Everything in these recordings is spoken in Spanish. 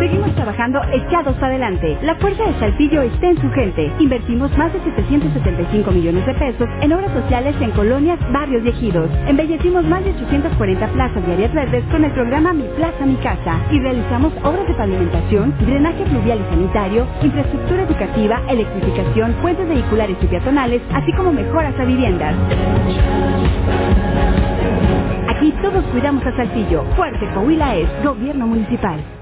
Seguimos trabajando echados adelante. La fuerza de Saltillo está en su gente. Invertimos más de 775 millones de pesos en obras sociales en colonias, barrios y ejidos. Embellecimos más de 840 plazas y áreas verdes con el programa Mi Plaza, Mi Casa. Y realizamos obras de pavimentación, drenaje fluvial y sanitario, infraestructura educativa, electrificación, puentes vehiculares y peatonales, así como mejoras a viviendas. Aquí todos cuidamos a Saltillo. Fuerte Coahuila es Gobierno Municipal.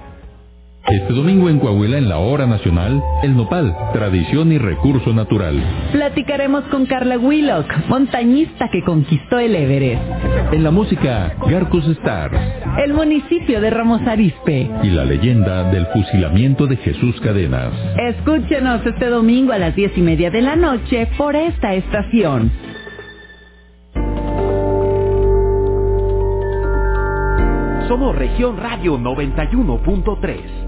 Este domingo en Coahuila, en la hora nacional, el nopal, tradición y recurso natural. Platicaremos con Carla Willock, montañista que conquistó el Everest. En la música, Garcus Stars. El municipio de Ramos Arizpe. Y la leyenda del fusilamiento de Jesús Cadenas. Escúchenos este domingo a las diez y media de la noche por esta estación. Somos Región Radio 91.3.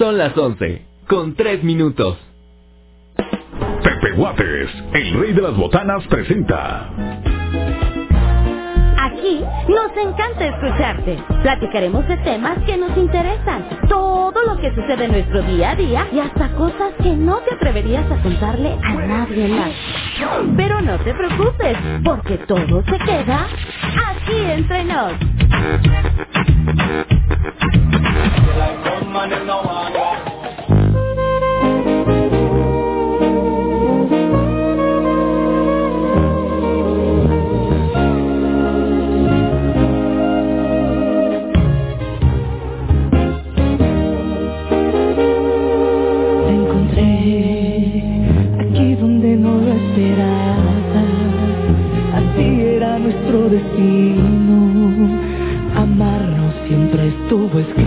Son las 11, con 3 minutos. Pepe Guates, el rey de las botanas, presenta. Aquí nos encanta escucharte. Platicaremos de temas que nos interesan, todo lo que sucede en nuestro día a día y hasta cosas que no te atreverías a contarle a nadie más. Pero no te preocupes, porque todo se queda aquí entre nos. Siempre estuvo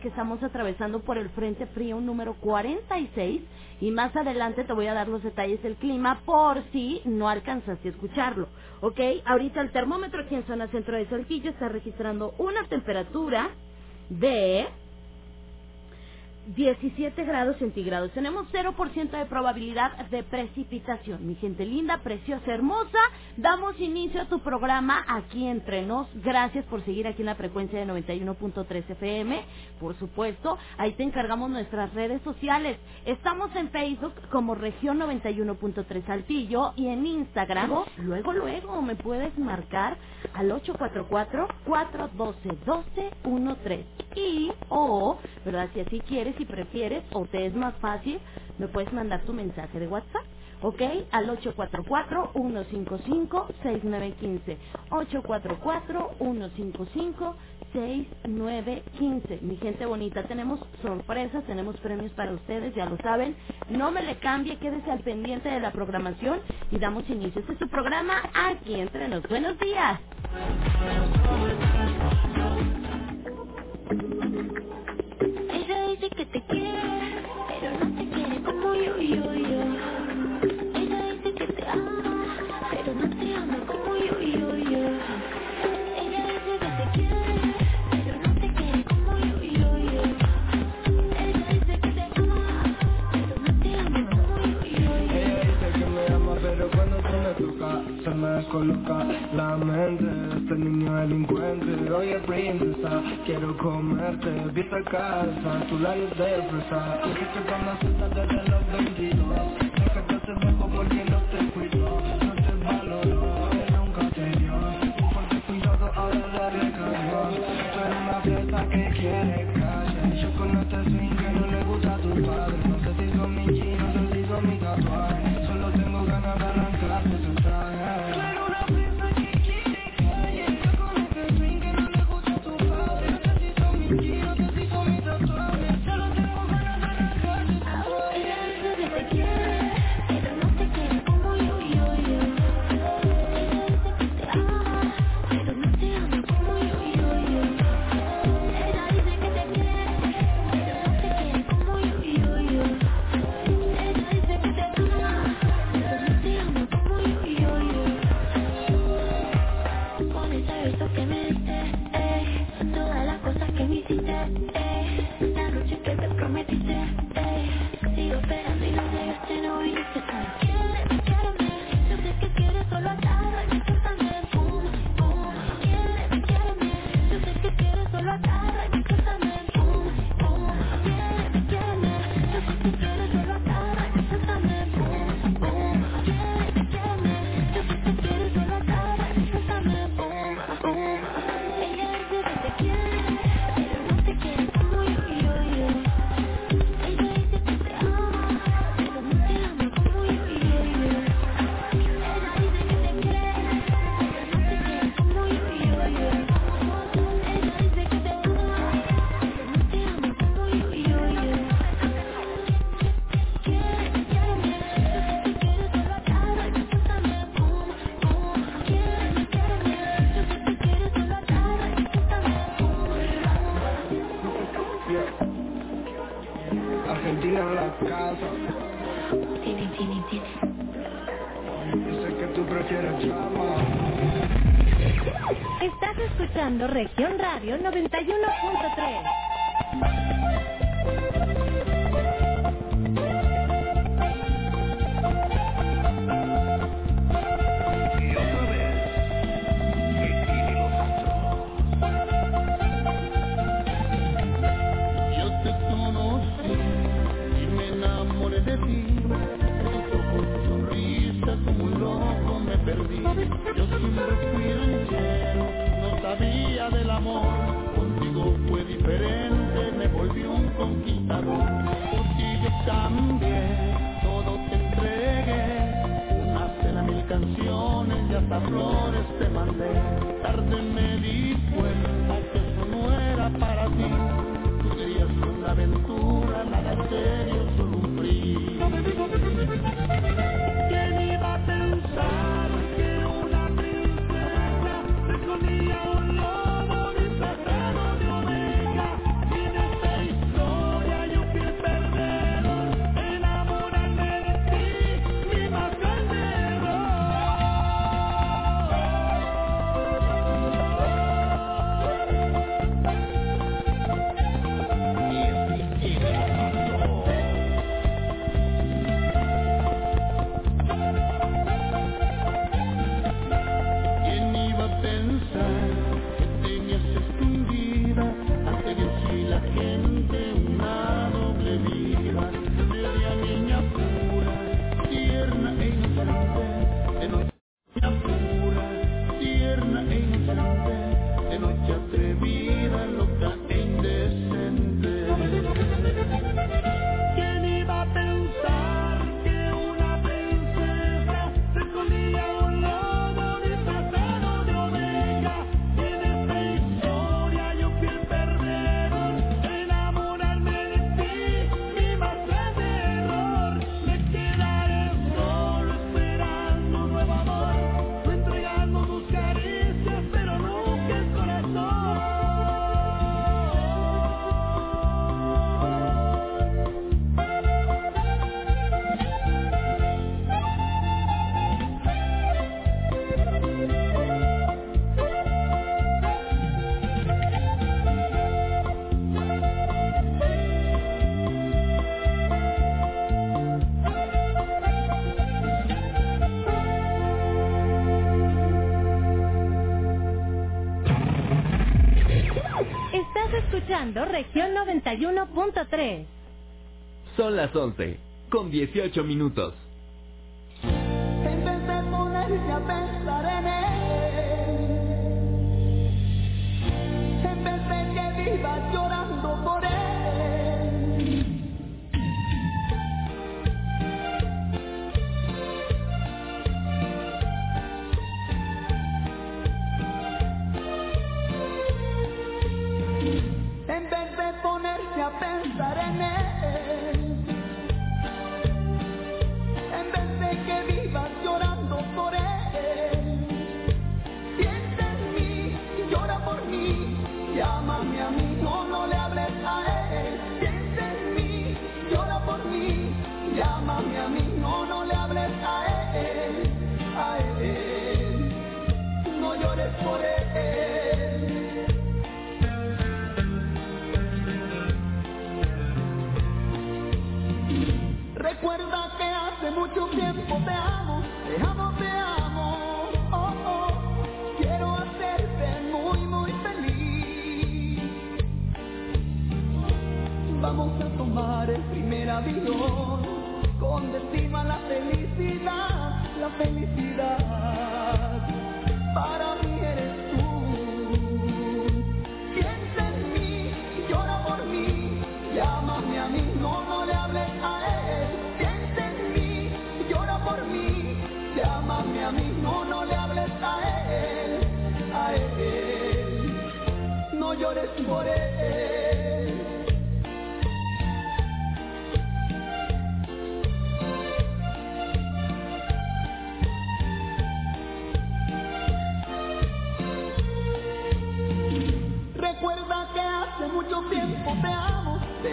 que estamos atravesando por el Frente Frío número 46 y más adelante te voy a dar los detalles del clima por si no alcanzaste a escucharlo. ¿Ok? Ahorita el termómetro aquí en zona centro de Saltillo está registrando una temperatura de 17 grados centígrados. Tenemos 0% de probabilidad de precipitación. Mi gente linda, preciosa, hermosa, damos inicio a tu programa aquí entre nos. Gracias por seguir aquí en la frecuencia de 91.3 FM. Por supuesto, ahí te encargamos nuestras redes sociales. Estamos en Facebook como región 91.3 Saltillo y en Instagram. Luego, luego, me puedes marcar al 844-412-1213. Y o, ¿verdad? Si así quieres si prefieres o te es más fácil, me puedes mandar tu mensaje de WhatsApp. ¿ok? Al 844-155-6915. 844-155-6915. Mi gente bonita, tenemos sorpresas, tenemos premios para ustedes, ya lo saben. No me le cambie, quédese al pendiente de la programación y damos inicio. Este es su programa aquí entre los buenos días. dice que te quiere, pero no te quiere como yo, yo, yo. Quiero comerte, vista casa, tu labios de fresa. Desde los 22 91.3. Son las 11, con 18 minutos.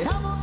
Amo, te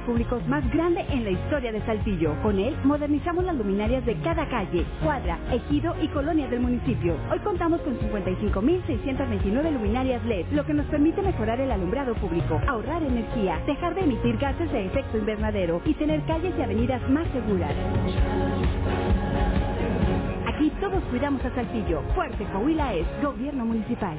públicos más grande en la historia de Saltillo. Con él modernizamos las luminarias de cada calle, cuadra, ejido y colonia del municipio. Hoy contamos con 55.629 luminarias LED, lo que nos permite mejorar el alumbrado público, ahorrar energía, dejar de emitir gases de efecto invernadero y tener calles y avenidas más seguras. Aquí todos cuidamos a Saltillo. Fuerte Coahuila es Gobierno Municipal.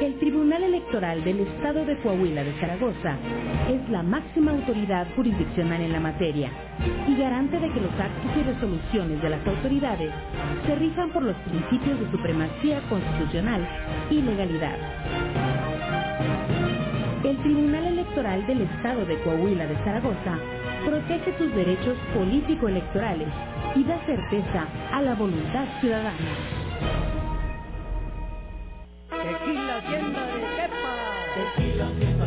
El Tribunal Electoral del Estado de Coahuila de Zaragoza es la máxima autoridad jurisdiccional en la materia y garante de que los actos y resoluciones de las autoridades se rijan por los principios de supremacía constitucional y legalidad. El Tribunal Electoral del Estado de Coahuila de Zaragoza protege tus derechos político-electorales y da certeza a la voluntad ciudadana. Tequila tienda de cepa. Tequila tienda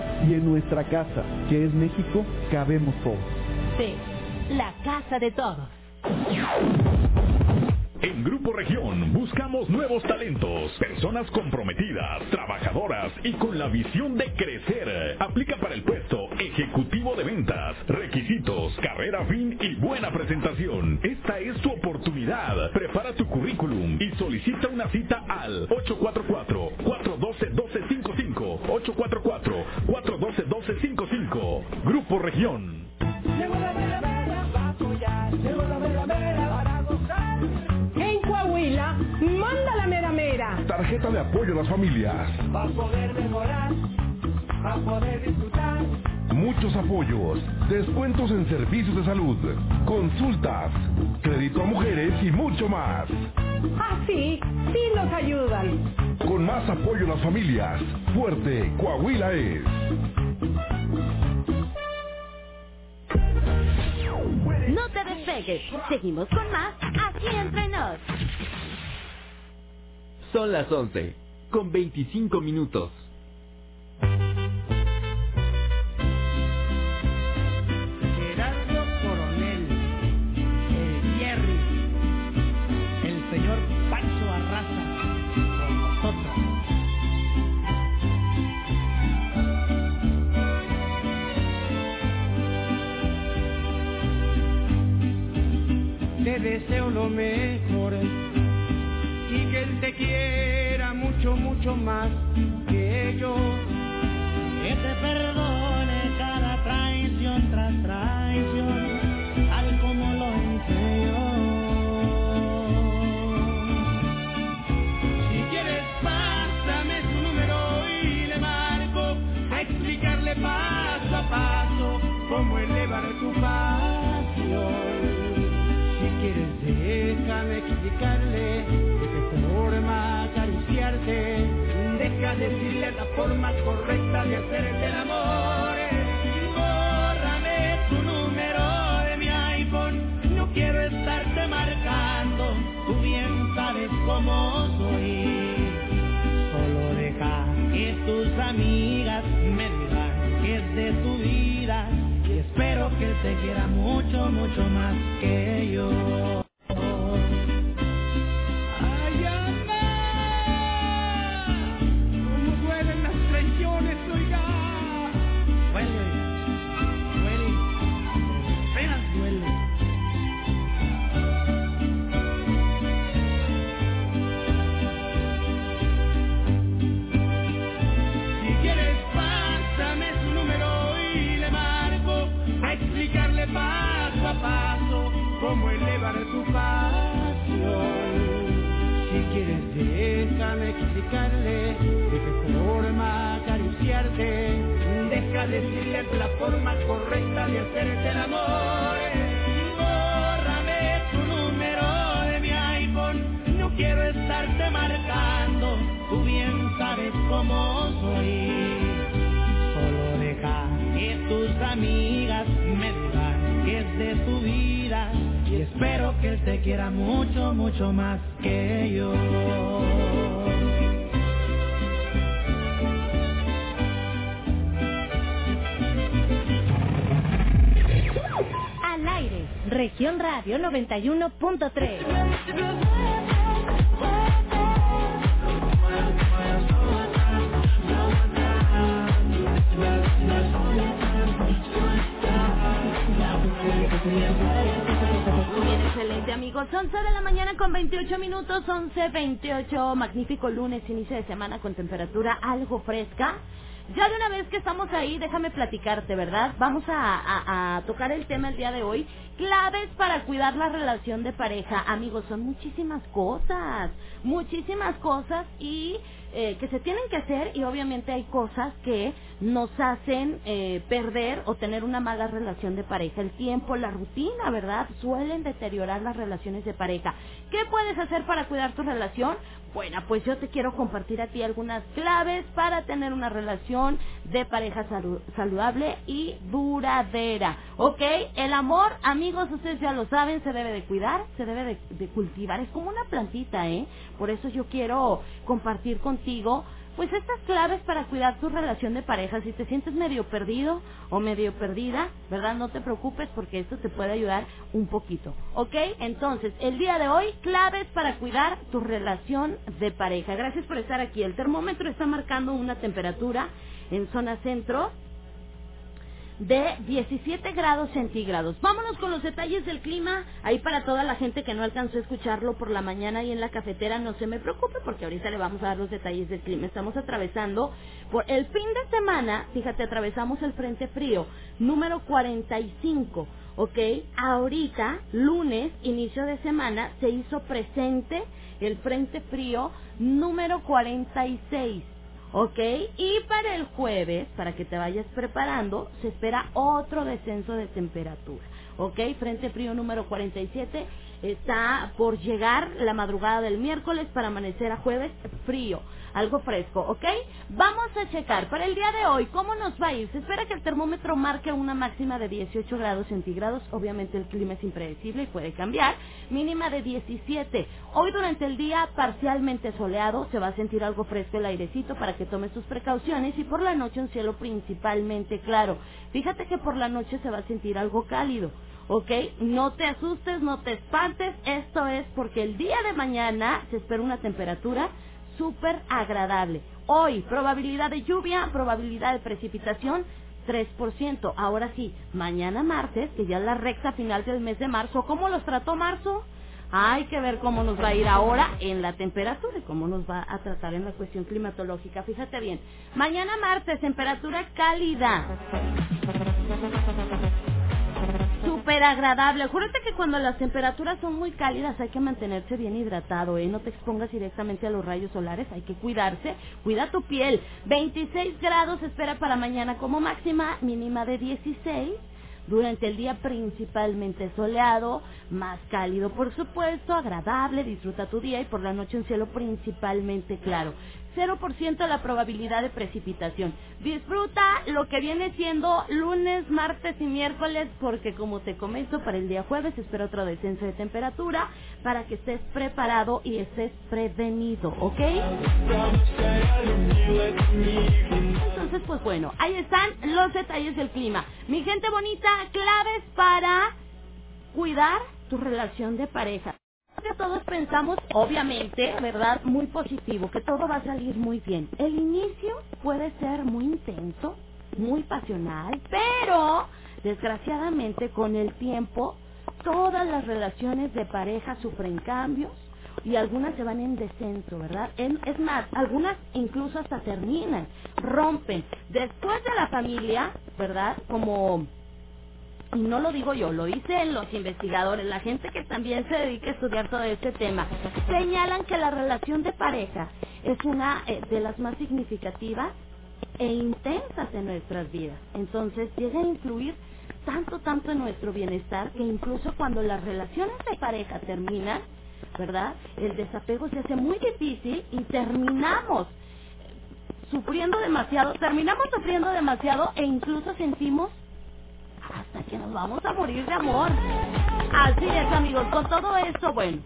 Y en nuestra casa, que es México, cabemos todos. Sí, la casa de todos. En Grupo Región buscamos nuevos talentos, personas comprometidas, trabajadoras y con la visión de crecer. Aplica para el puesto ejecutivo de ventas, requisitos, carrera fin y buena presentación. Esta es tu oportunidad. Prepara tu currículum y solicita una cita al 844-412-1255. 844-412-1255. Grupo Región. Llegó la mera mera para apoyar, llegó la mera mera para gozar. En Coahuila, manda la mera mera. Tarjeta de apoyo a las familias. Va a poder mejorar, va a poder disfrutar. Muchos apoyos, descuentos en servicios de salud, consultas, crédito a mujeres y mucho más. Ah, sí, sí nos ayudan. Con más apoyo a las familias, fuerte Coahuila es. No te despegues. Seguimos con más aquí entre nos. Son las 11, con 25 minutos. Deseo lo mejor y que él te quiera mucho, mucho más que yo. Que te perdone cada traición tras traición, decirle la forma correcta de hacerte el amor. Bórrame tu número de mi iPhone. No quiero estarte marcando. Tú bien sabes cómo soy. Solo deja que tus amigas me digan que es de tu vida y espero que te quiera mucho, mucho más que yo. 91.3. Muy bien, excelente amigos. 11 de la mañana con 28 minutos, 11.28. Magnífico lunes, inicio de semana con temperatura algo fresca. Ya de una vez que estamos ahí, déjame platicarte, ¿verdad? Vamos a, a- a tocar el tema el día de hoy. Claves para cuidar la relación de pareja. Amigos, son muchísimas cosas. Muchísimas cosas y eh, que se tienen que hacer y obviamente hay cosas que nos hacen eh, perder o tener una mala relación de pareja. El tiempo, la rutina, ¿verdad? Suelen deteriorar las relaciones de pareja. ¿Qué puedes hacer para cuidar tu relación? Bueno, pues yo te quiero compartir a ti algunas claves para tener una relación de pareja salu- saludable y duradera. ¿Ok? El amor, amigos, ustedes ya lo saben, se debe de cuidar, se debe de, de cultivar. Es como una plantita, ¿eh? Por eso yo quiero compartir contigo pues estas claves para cuidar tu relación de pareja. Si te sientes medio perdido o medio perdida, ¿verdad? No te preocupes porque esto te puede ayudar un poquito. ¿Ok? Entonces, el día de hoy, claves para cuidar tu relación de pareja. Gracias por estar aquí. El termómetro está marcando una temperatura en zona centro de 17 grados centígrados. Vámonos con los detalles del clima. Ahí para toda la gente que no alcanzó a escucharlo por la mañana y en la cafetera, no se me preocupe porque ahorita le vamos a dar los detalles del clima. Estamos atravesando por el fin de semana, fíjate, atravesamos el frente frío número 45. ¿Ok? Ahorita, lunes, inicio de semana, se hizo presente el frente frío número 46. ¿Ok? Y para el jueves, para que te vayas preparando, se espera otro descenso de temperatura. ¿Ok? Frente frío número 47 está por llegar la madrugada del miércoles para amanecer a jueves frío, algo fresco, ¿ok? Vamos a checar para el día de hoy cómo nos va a ir. Se espera que el termómetro marque una máxima de 18 grados centígrados. Obviamente el clima es impredecible y puede cambiar. Mínima de 17. Hoy durante el día parcialmente soleado, se va a sentir algo fresco el airecito para que tomes tus precauciones y por la noche un cielo principalmente claro. Fíjate que por la noche se va a sentir algo cálido. ¿Ok? No te asustes, no te espantes, esto es porque el día de mañana se espera una temperatura súper agradable. Hoy, probabilidad de lluvia, probabilidad de precipitación, 3%. Ahora sí, mañana martes, que ya es la recta final del mes de marzo, ¿cómo los trató marzo? Hay que ver cómo nos va a ir ahora en la temperatura y cómo nos va a tratar en la cuestión climatológica. Fíjate bien, mañana martes, temperatura cálida súper agradable. Acuérdate que cuando las temperaturas son muy cálidas hay que mantenerse bien hidratado, ¿eh? No te expongas directamente a los rayos solares, hay que cuidarse. Cuida tu piel. 26 grados espera para mañana como máxima, mínima de 16. Durante el día principalmente soleado, más cálido por supuesto, agradable, disfruta tu día y por la noche un cielo principalmente claro. 0% la probabilidad de precipitación. Disfruta lo que viene siendo lunes, martes y miércoles porque como te comento para el día jueves se espera otro descenso de temperatura para que estés preparado y estés prevenido, ¿ok? Entonces pues bueno, ahí están los detalles del clima. Mi gente bonita, claves para cuidar tu relación de pareja todos pensamos, obviamente, ¿verdad? Muy positivo, que todo va a salir muy bien. El inicio puede ser muy intenso, muy pasional, pero desgraciadamente con el tiempo todas las relaciones de pareja sufren cambios y algunas se van en descenso, ¿verdad? Es más, algunas incluso hasta terminan, rompen. Después de la familia, ¿verdad? Como y no lo digo yo, lo dicen los investigadores, la gente que también se dedica a estudiar todo este tema, señalan que la relación de pareja es una eh, de las más significativas e intensas en nuestras vidas. Entonces llega a influir tanto, tanto en nuestro bienestar que incluso cuando las relaciones de pareja terminan, ¿verdad? El desapego se hace muy difícil y terminamos sufriendo demasiado, terminamos sufriendo demasiado e incluso sentimos hasta que nos vamos a morir de amor. Así es, amigos. Con todo esto, bueno,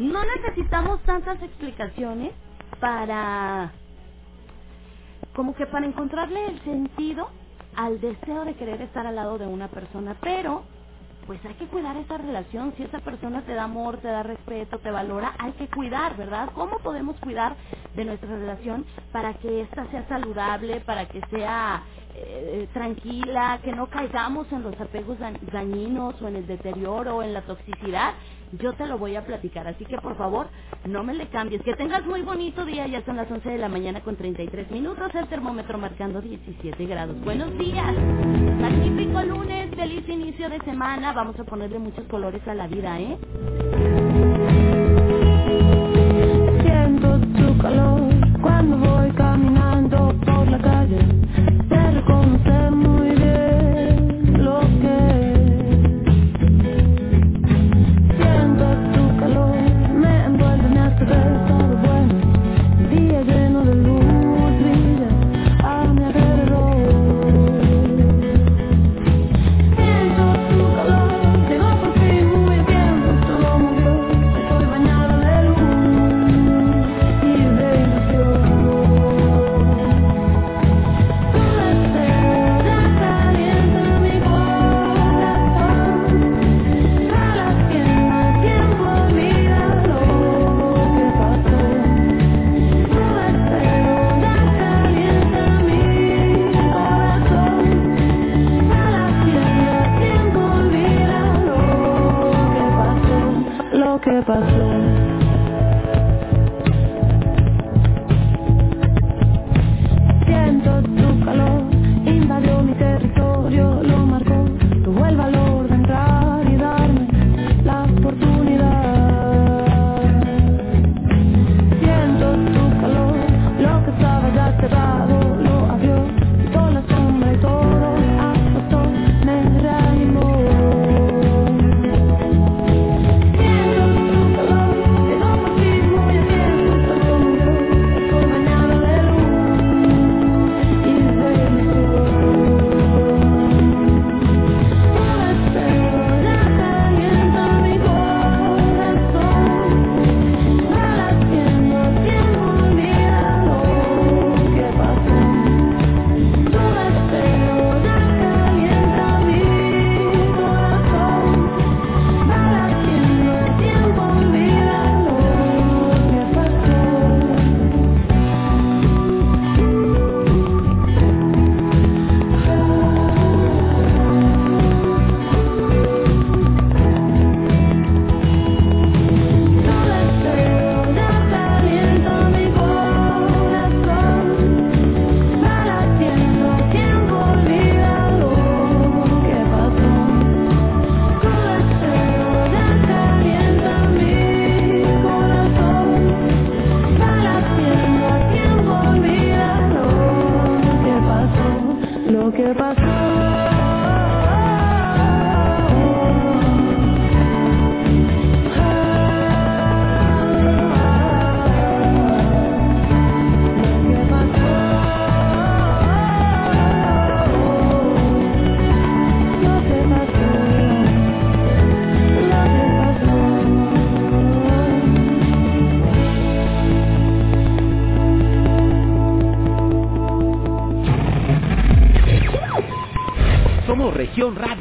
no necesitamos tantas explicaciones para como que para encontrarle el sentido al deseo de querer estar al lado de una persona, pero pues hay que cuidar esa relación. Si esa persona te da amor, te da respeto, te valora, hay que cuidar, ¿verdad? ¿Cómo podemos cuidar de nuestra relación para que ésta sea saludable, para que sea eh, tranquila, que no caigamos en los apegos da- dañinos o en el deterioro o en la toxicidad? Yo te lo voy a platicar, así que por favor, no me le cambies. Que tengas muy bonito día, ya son las 11 de la mañana con 33 minutos, el termómetro marcando 17 grados. Buenos días, magnífico lunes, feliz inicio de semana, vamos a ponerle muchos colores a la vida, ¿eh? Siento tu calor cuando voy caminando por la calle. Te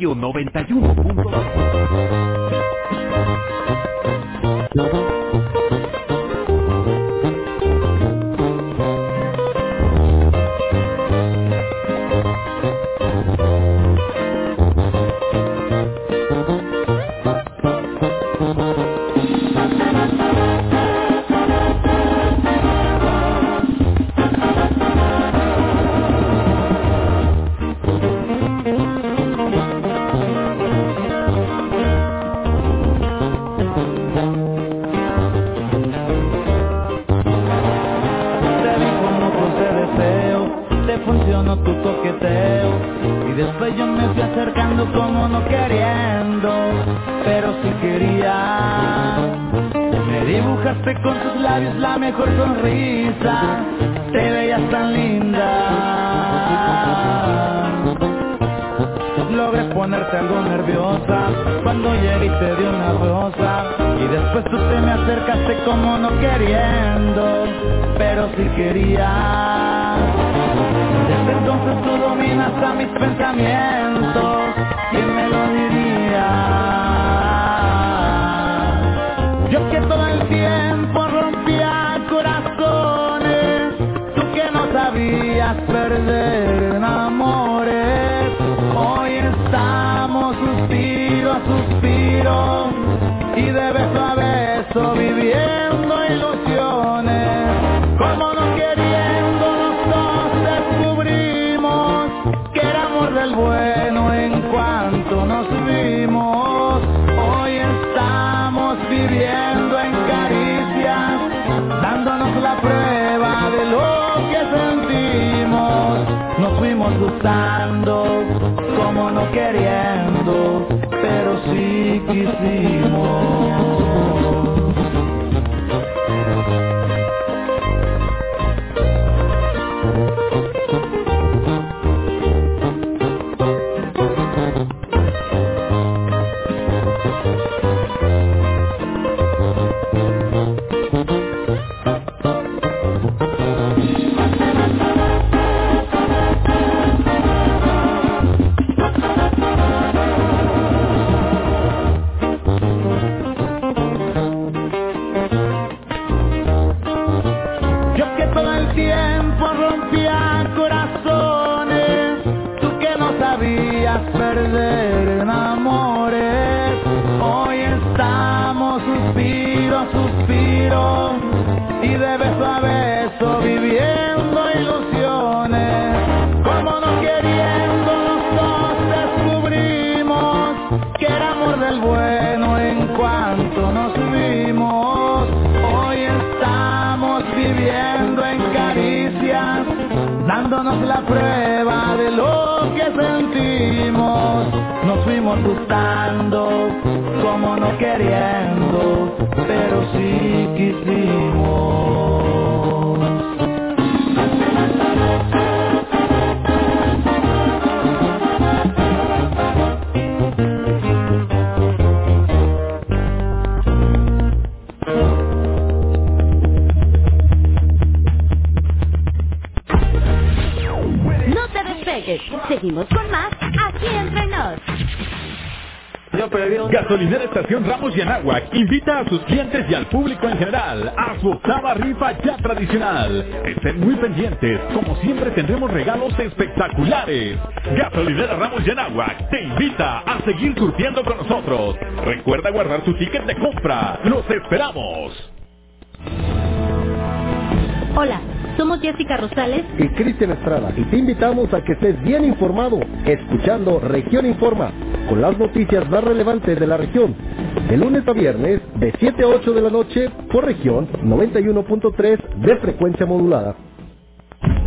Radio 91.2. Cuando llegué y te di una rosa Y después tú te me acercaste como no queriendo Pero si querías Desde entonces tú dominas a mis pensamientos ¿Quién me lo diría? Yo que todo el tiempo rompía corazones Tú que no sabías perder en amores Y de beso a beso viviendo ilusiones. Como no queriendo dos descubrimos Que era amor del bueno en cuanto nos vimos. Hoy estamos viviendo en caricias Dándonos la prueba de lo que sentimos. Nos fuimos gustando como no queriendo Pero sí como siempre tendremos regalos espectaculares. Gasolinera Ramos y Anáhuac te invita a seguir surtiendo con nosotros. Recuerda guardar tu ticket de compra. ¡Los esperamos! Hola, somos Jessica Rosales. y Cristian Estrada y te invitamos a que estés bien informado escuchando Región Informa con las noticias más relevantes de la región de lunes a viernes de 7 a 8 de la noche por región 91.3 de frecuencia modulada.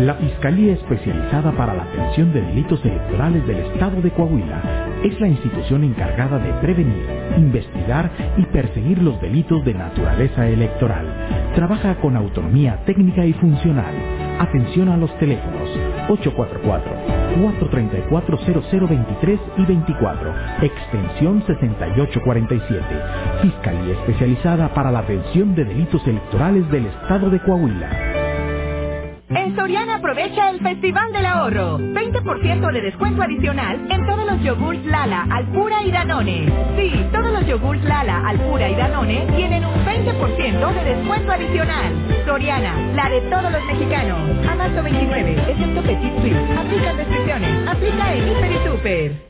La Fiscalía Especializada para la Atención de Delitos Electorales del Estado de Coahuila es la institución encargada de prevenir, investigar y perseguir los delitos de naturaleza electoral. Trabaja con autonomía técnica y funcional. Atención a los teléfonos 844-434-0023 y 24, extensión 6847. Fiscalía Especializada para la Atención de Delitos Electorales del Estado de Coahuila. En Soriana aprovecha el Festival del Ahorro. 20% de descuento adicional en todos los yogurts Lala, Alpura y Danone. Sí, todos los yogurts Lala, Alpura y Danone tienen un 20% de descuento adicional. Soriana, la de todos los mexicanos. A marzo 29, excepto Petit Suisse. Aplica restricciones. Aplica en Hiper y Super.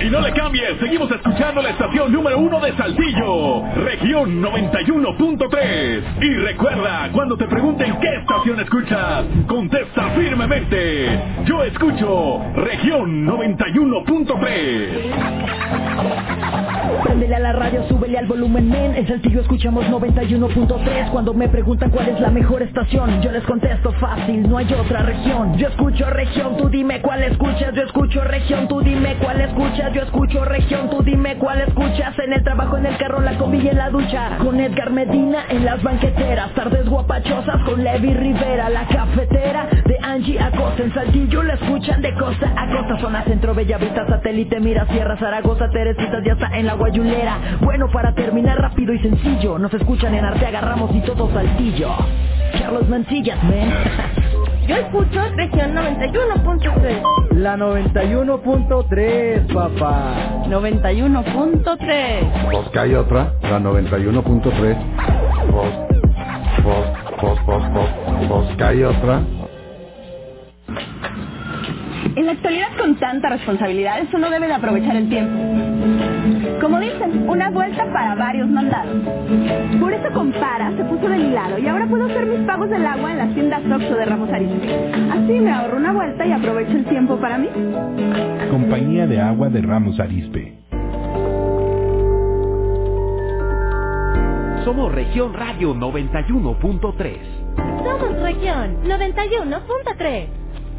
Y no le cambies, seguimos escuchando la estación número uno de Saltillo, región 91.3. Y recuerda, cuando te pregunten qué estación escuchas, contesta firmemente. Yo escucho región 91.3. Préndele a la radio, súbele al volumen, men. En Saltillo escuchamos 91.3. Cuando me preguntan cuál es la mejor estación, yo les contesto fácil, no hay otra región. Yo escucho región, tú dime cuál escuchas. Yo escucho región, tú dime cuál escuchas. Yo escucho región, tú dime cuál escuchas. En el trabajo, en el carro, la combi y en la ducha. Con Edgar Medina en las banqueteras. Tardes guapachosas con Levi Rivera. La cafetera de Angie Acosta. En Saltillo la escuchan de costa a costa. Zona centro, Bellavista, satélite, mira, Sierra, Zaragoza, Teresitas, ya está en la guayulera. Bueno, para terminar rápido y sencillo. Nos escuchan en Arteaga, Ramos y todo Saltillo. Carlos Mancillas, men. Yo escucho región 91.3. La 91.3, papá. 91.3. Pues que hay otra, la 91.3. Pues, pues, pues, pues, pues, pues que hay otra. En la actualidad con tanta responsabilidad, uno debe de aprovechar el tiempo. Como dicen, una vuelta para varios mandados. Por eso compara, se puso de mi lado y ahora puedo hacer mis pagos del agua en las tiendas Oxxo de Ramos Arizpe. Así me ahorro una vuelta y aprovecho el tiempo para mí. Compañía de Agua de Ramos Arizpe. Somos Región Radio 91.3. Somos región 91.3.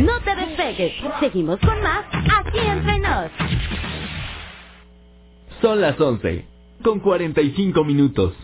No te despegues. Seguimos con más aquí entre nos. Son las 11, con 45 minutos.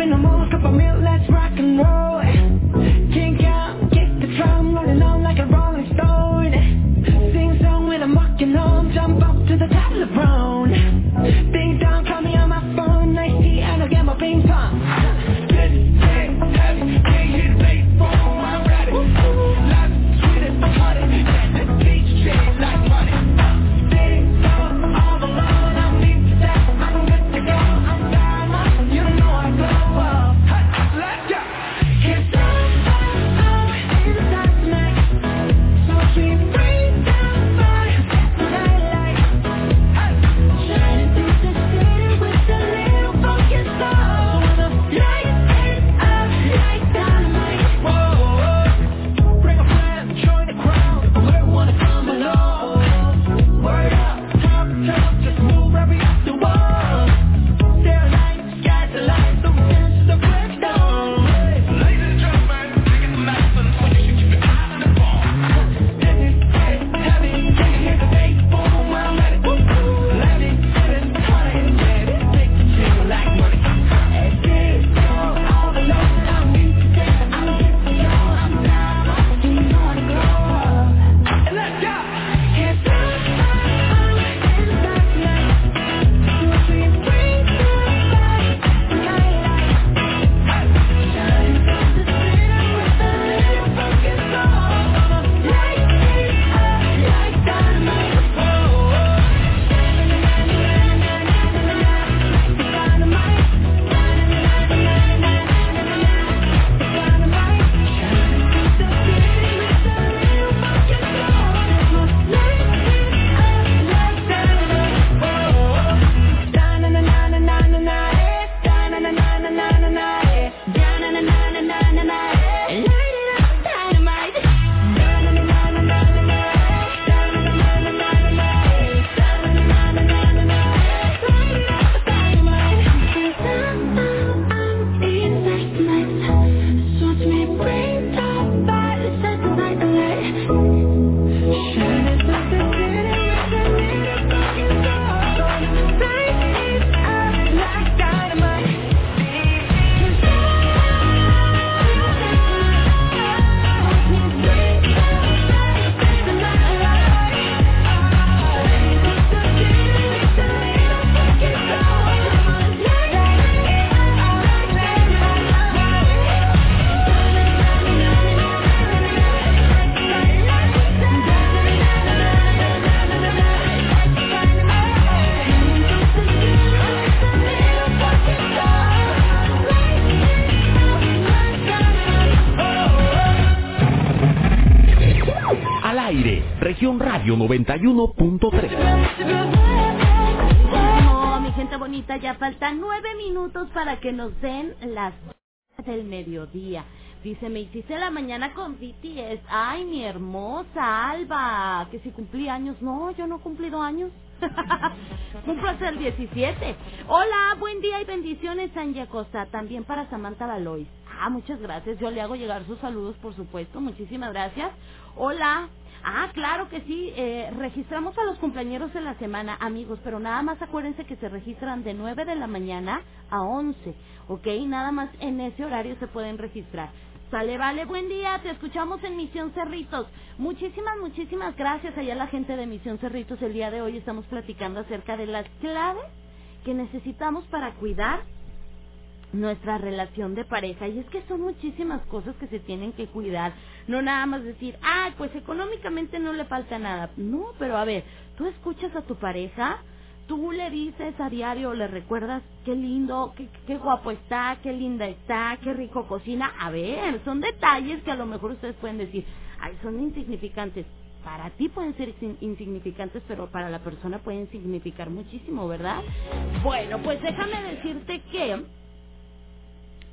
in the mall, cup of milk, let's rock and roll. 91.3. No, mi gente bonita, ya faltan nueve minutos para que nos den las del mediodía. Dice, me hiciste la mañana con BTS. Ay, mi hermosa Alba, que si cumplí años. No, yo no he cumplido años. Cumplo hasta el 17. Hola, buen día y bendiciones, Anja Costa. También para Samantha Valois. Ah, muchas gracias. Yo le hago llegar sus saludos, por supuesto. Muchísimas gracias. Hola. Ah, claro que sí. Eh, registramos a los cumpleaños de la semana, amigos, pero nada más acuérdense que se registran de 9 de la mañana a 11, ¿ok? Nada más en ese horario se pueden registrar. Sale, vale, buen día, te escuchamos en Misión Cerritos. Muchísimas, muchísimas gracias allá la gente de Misión Cerritos. El día de hoy estamos platicando acerca de las claves que necesitamos para cuidar nuestra relación de pareja. Y es que son muchísimas cosas que se tienen que cuidar. No nada más decir, ay, pues económicamente no le falta nada. No, pero a ver, tú escuchas a tu pareja, tú le dices a diario, le recuerdas qué lindo, qué, qué guapo está, qué linda está, qué rico cocina. A ver, son detalles que a lo mejor ustedes pueden decir, ay, son insignificantes. Para ti pueden ser insignificantes, pero para la persona pueden significar muchísimo, ¿verdad? Bueno, pues déjame decirte que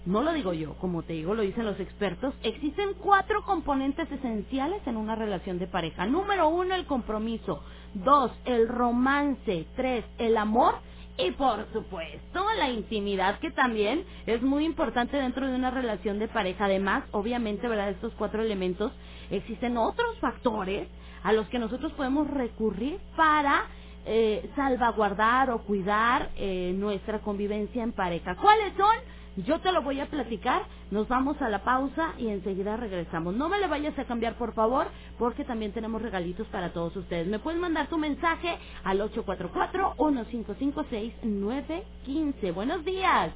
no lo digo yo, como te digo, lo dicen los expertos. Existen cuatro componentes esenciales en una relación de pareja. Número uno, el compromiso. Dos, el romance. Tres, el amor. Y por supuesto, la intimidad, que también es muy importante dentro de una relación de pareja. Además, obviamente, ¿verdad? Estos cuatro elementos, existen otros factores a los que nosotros podemos recurrir para eh, salvaguardar o cuidar eh, nuestra convivencia en pareja. ¿Cuáles son? Yo te lo voy a platicar, nos vamos a la pausa y enseguida regresamos. No me le vayas a cambiar, por favor, porque también tenemos regalitos para todos ustedes. Me puedes mandar tu mensaje al 844-1556-915. Buenos días.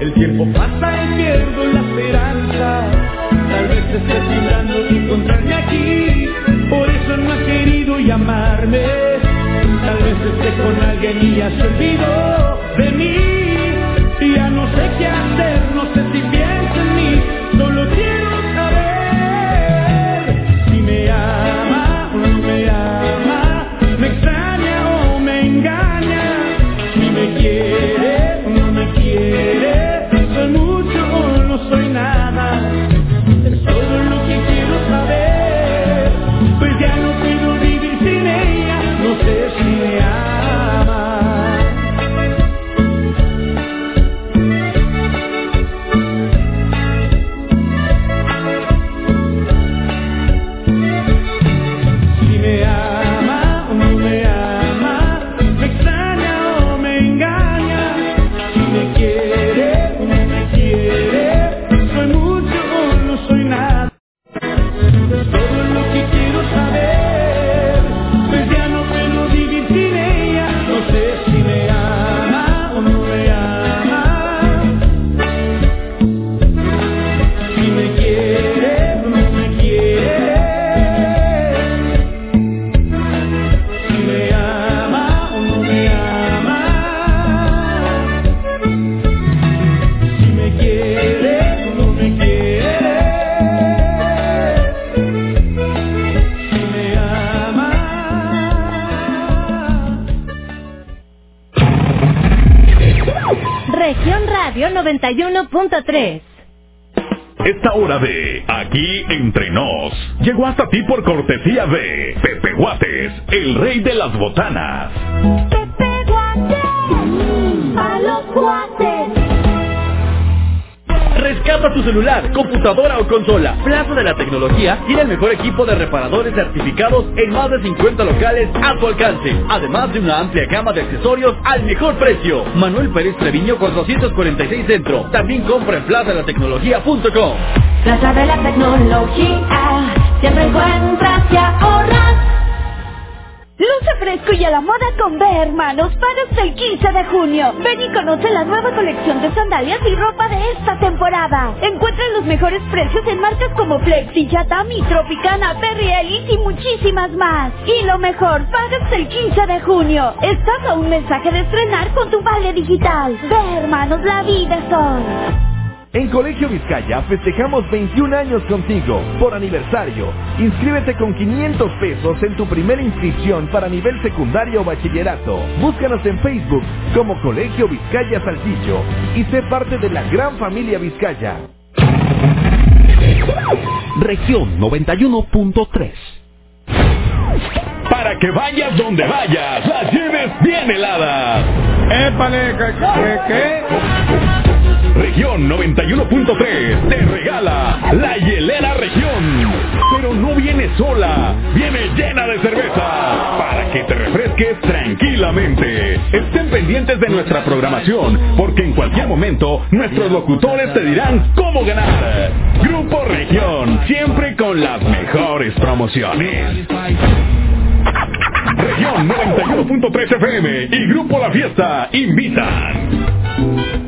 El tiempo pasa y pierdo la esperanza. Tal vez esté vibrando de encontrarme aquí, por eso no ha querido llamarme. Tal vez esté con alguien y ya se de mí. De Pepe Guates, el rey de las botanas. A los cuates. Rescata tu celular, computadora o consola. Plaza de la Tecnología tiene el mejor equipo de reparadores certificados en más de 50 locales a tu alcance. Además de una amplia gama de accesorios al mejor precio. Manuel Pérez Treviño 446 Centro. También compra en plazadelatecnología.com. Plaza de la tecnología, siempre encuentras y ahorras. Luce fresco y a la moda con B, hermanos, para hasta el 15 de junio. Ven y conoce la nueva colección de sandalias y ropa de esta temporada. Encuentra los mejores precios en marcas como Flexi, Yatami, Tropicana, Perry Ellis y muchísimas más. Y lo mejor, paga hasta el 15 de junio. Estás a un mensaje de estrenar con tu vale digital. Ve, hermanos, la vida hoy. En Colegio Vizcaya festejamos 21 años contigo por aniversario. Inscríbete con 500 pesos en tu primera inscripción para nivel secundario o bachillerato. Búscanos en Facebook como Colegio Vizcaya Saltillo y sé parte de la gran familia Vizcaya. Región 91.3. Para que vayas donde vayas, las lleves bien heladas. ¡Épale! ¿Qué? qué? Región 91.3 te regala la hielera región. Pero no viene sola, viene llena de cerveza para que te refresques tranquilamente. Estén pendientes de nuestra programación porque en cualquier momento nuestros locutores te dirán cómo ganar. Grupo Región, siempre con las mejores promociones. Región 91.3 FM y Grupo La Fiesta invitan.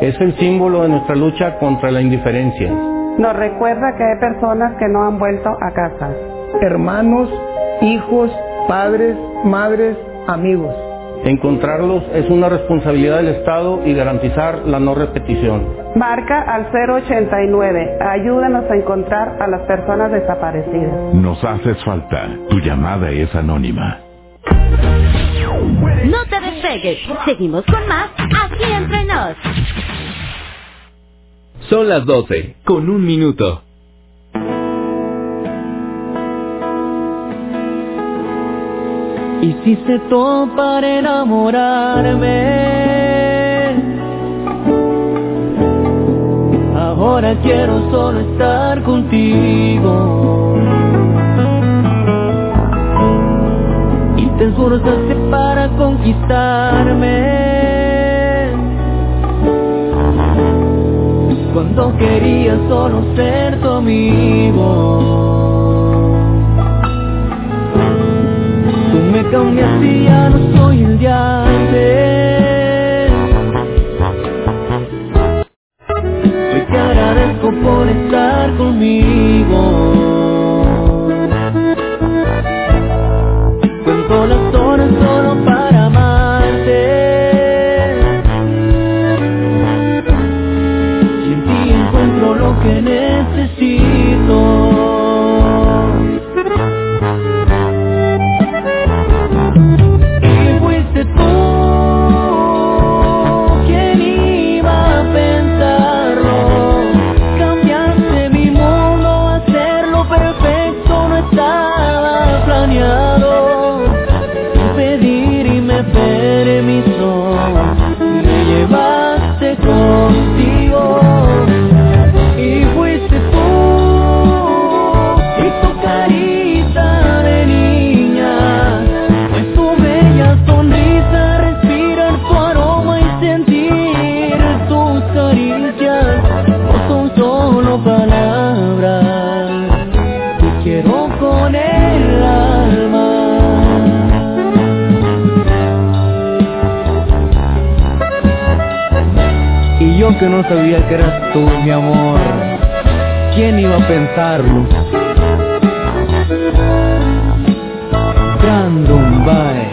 Es el símbolo de nuestra lucha contra la indiferencia. Nos recuerda que hay personas que no han vuelto a casa. Hermanos, hijos, padres, madres, amigos. Encontrarlos es una responsabilidad del Estado y garantizar la no repetición. Marca al 089. Ayúdanos a encontrar a las personas desaparecidas. Nos haces falta. Tu llamada es anónima. No te despegues. Seguimos con más aquí entre nos. Son las 12, con un minuto. Hiciste todo para enamorarme. Ahora quiero solo estar contigo. Te esforzaste para conquistarme. Cuando quería solo ser tu amigo. Tú me cambiaste y ya no soy el de antes. Hoy te agradezco por estar conmigo. que no sabía que eras tú, mi amor. ¿Quién iba a pensarlo? Grandumbae.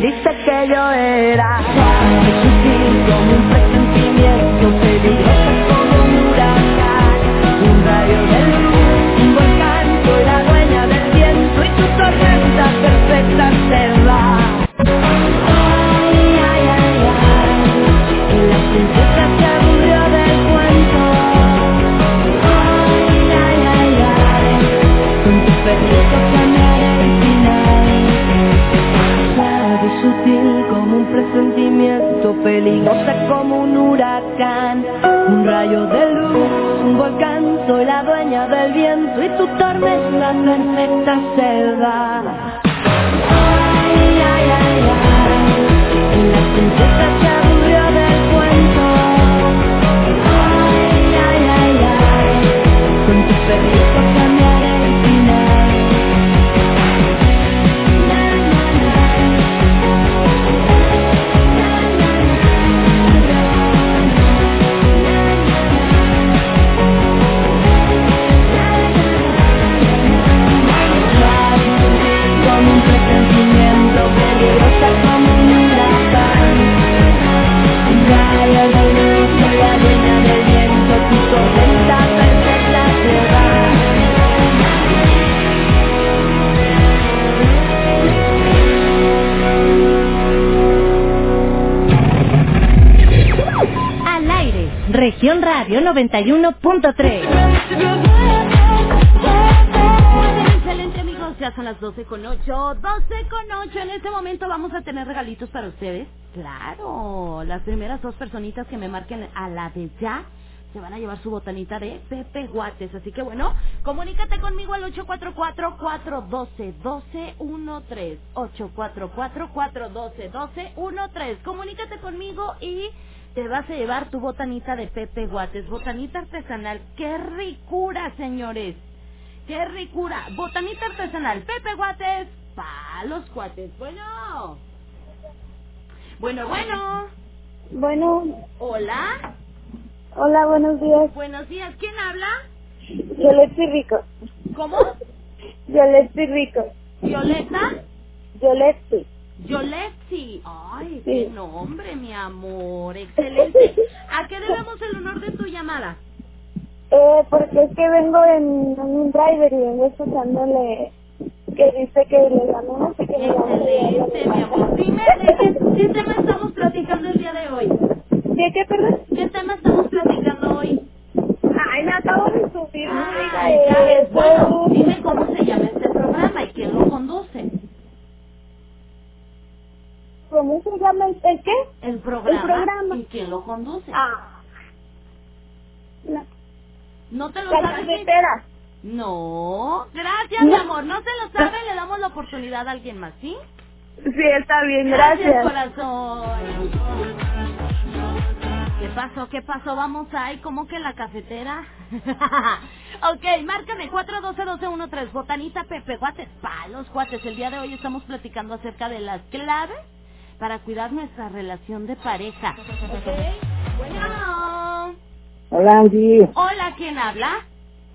dice que yo era. 91.3. Excelente amigos, ya son las 12 con 8, 12 con 8. En este momento vamos a tener regalitos para ustedes. Claro, las primeras dos personitas que me marquen a la de ya se van a llevar su botanita de Pepe Guates. Así que bueno, comunícate conmigo al 844-412-1213. 844-412-1213. Comunícate conmigo y te vas a llevar tu botanita de Pepe Guates. Botanita artesanal. ¡Qué ricura, señores! ¡Qué ricura! Botanita artesanal. Pepe Guates. Pa los cuates. Bueno. Bueno, bueno. Bueno. Hola. Hola, buenos días. Buenos días. ¿Quién habla? Yoletti Rico. ¿Cómo? Yoletti Rico. ¿Violeta? Yoletti. Yoletti. Ay, qué nombre, mi amor. Excelente. ¿A qué debemos el honor de tu llamada? Eh, porque es que vengo en, un driver y vengo escuchándole que dice que le qué le ganó. Excelente, mi amor. Dime, ¿de qué, qué tema estamos platicando el día de hoy? ¿De qué, perdón? ¿Qué tema estamos platicando hoy? Ay, me acabo de subir. Ay, ya ves. Bueno, dime cómo se llama este programa y quién lo conduce. ¿Cómo se llama el, el qué? El programa. El programa. ¿Y quién lo conduce? Ah. No. ¿No te lo La sabes? cafetera. No. Gracias, mi amor. No se lo sabe, le damos la oportunidad a alguien más, ¿sí? Sí, está bien, gracias. corazón. ¿Qué pasó? ¿Qué pasó? Vamos ahí, como que la cafetera? ok, márcame 412-1213. Botanita Pepe Guates. Palos, cuates. El día de hoy estamos platicando acerca de las claves para cuidar nuestra relación de pareja. Ok, bueno. Hola, Angie. Hola, ¿quién habla?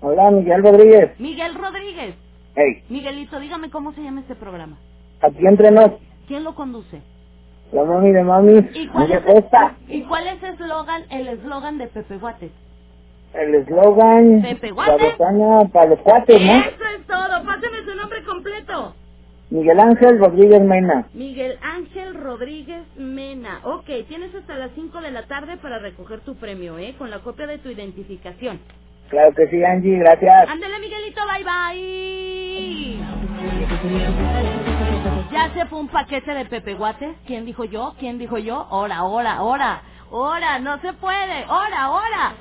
Hola, Miguel Rodríguez. Miguel Rodríguez. Hey, Miguelito, dígame cómo se llama este programa. aquí entre nos, ¿Quién lo conduce? la mami de mami, ¿Y cuál es Costa. ¿Y cuál es el eslogan, el eslogan de Pepe Guates? El eslogan, Pepe la Guates. botana para los cuates, ¿no? Eso es todo. Pásame su nombre completo. Miguel Ángel Rodríguez Mena. Miguel Ángel Rodríguez Mena. Ok, tienes hasta las 5 de la tarde para recoger tu premio, ¿eh? Con la copia de tu identificación. Claro que sí, Angie, gracias. Ándale, Miguelito, bye bye. Ya se fue un paquete de Pepe Guates. ¿Quién dijo yo? ¿Quién dijo yo? Ahora, ahora, ahora. Ahora, no se puede. Ahora, ahora.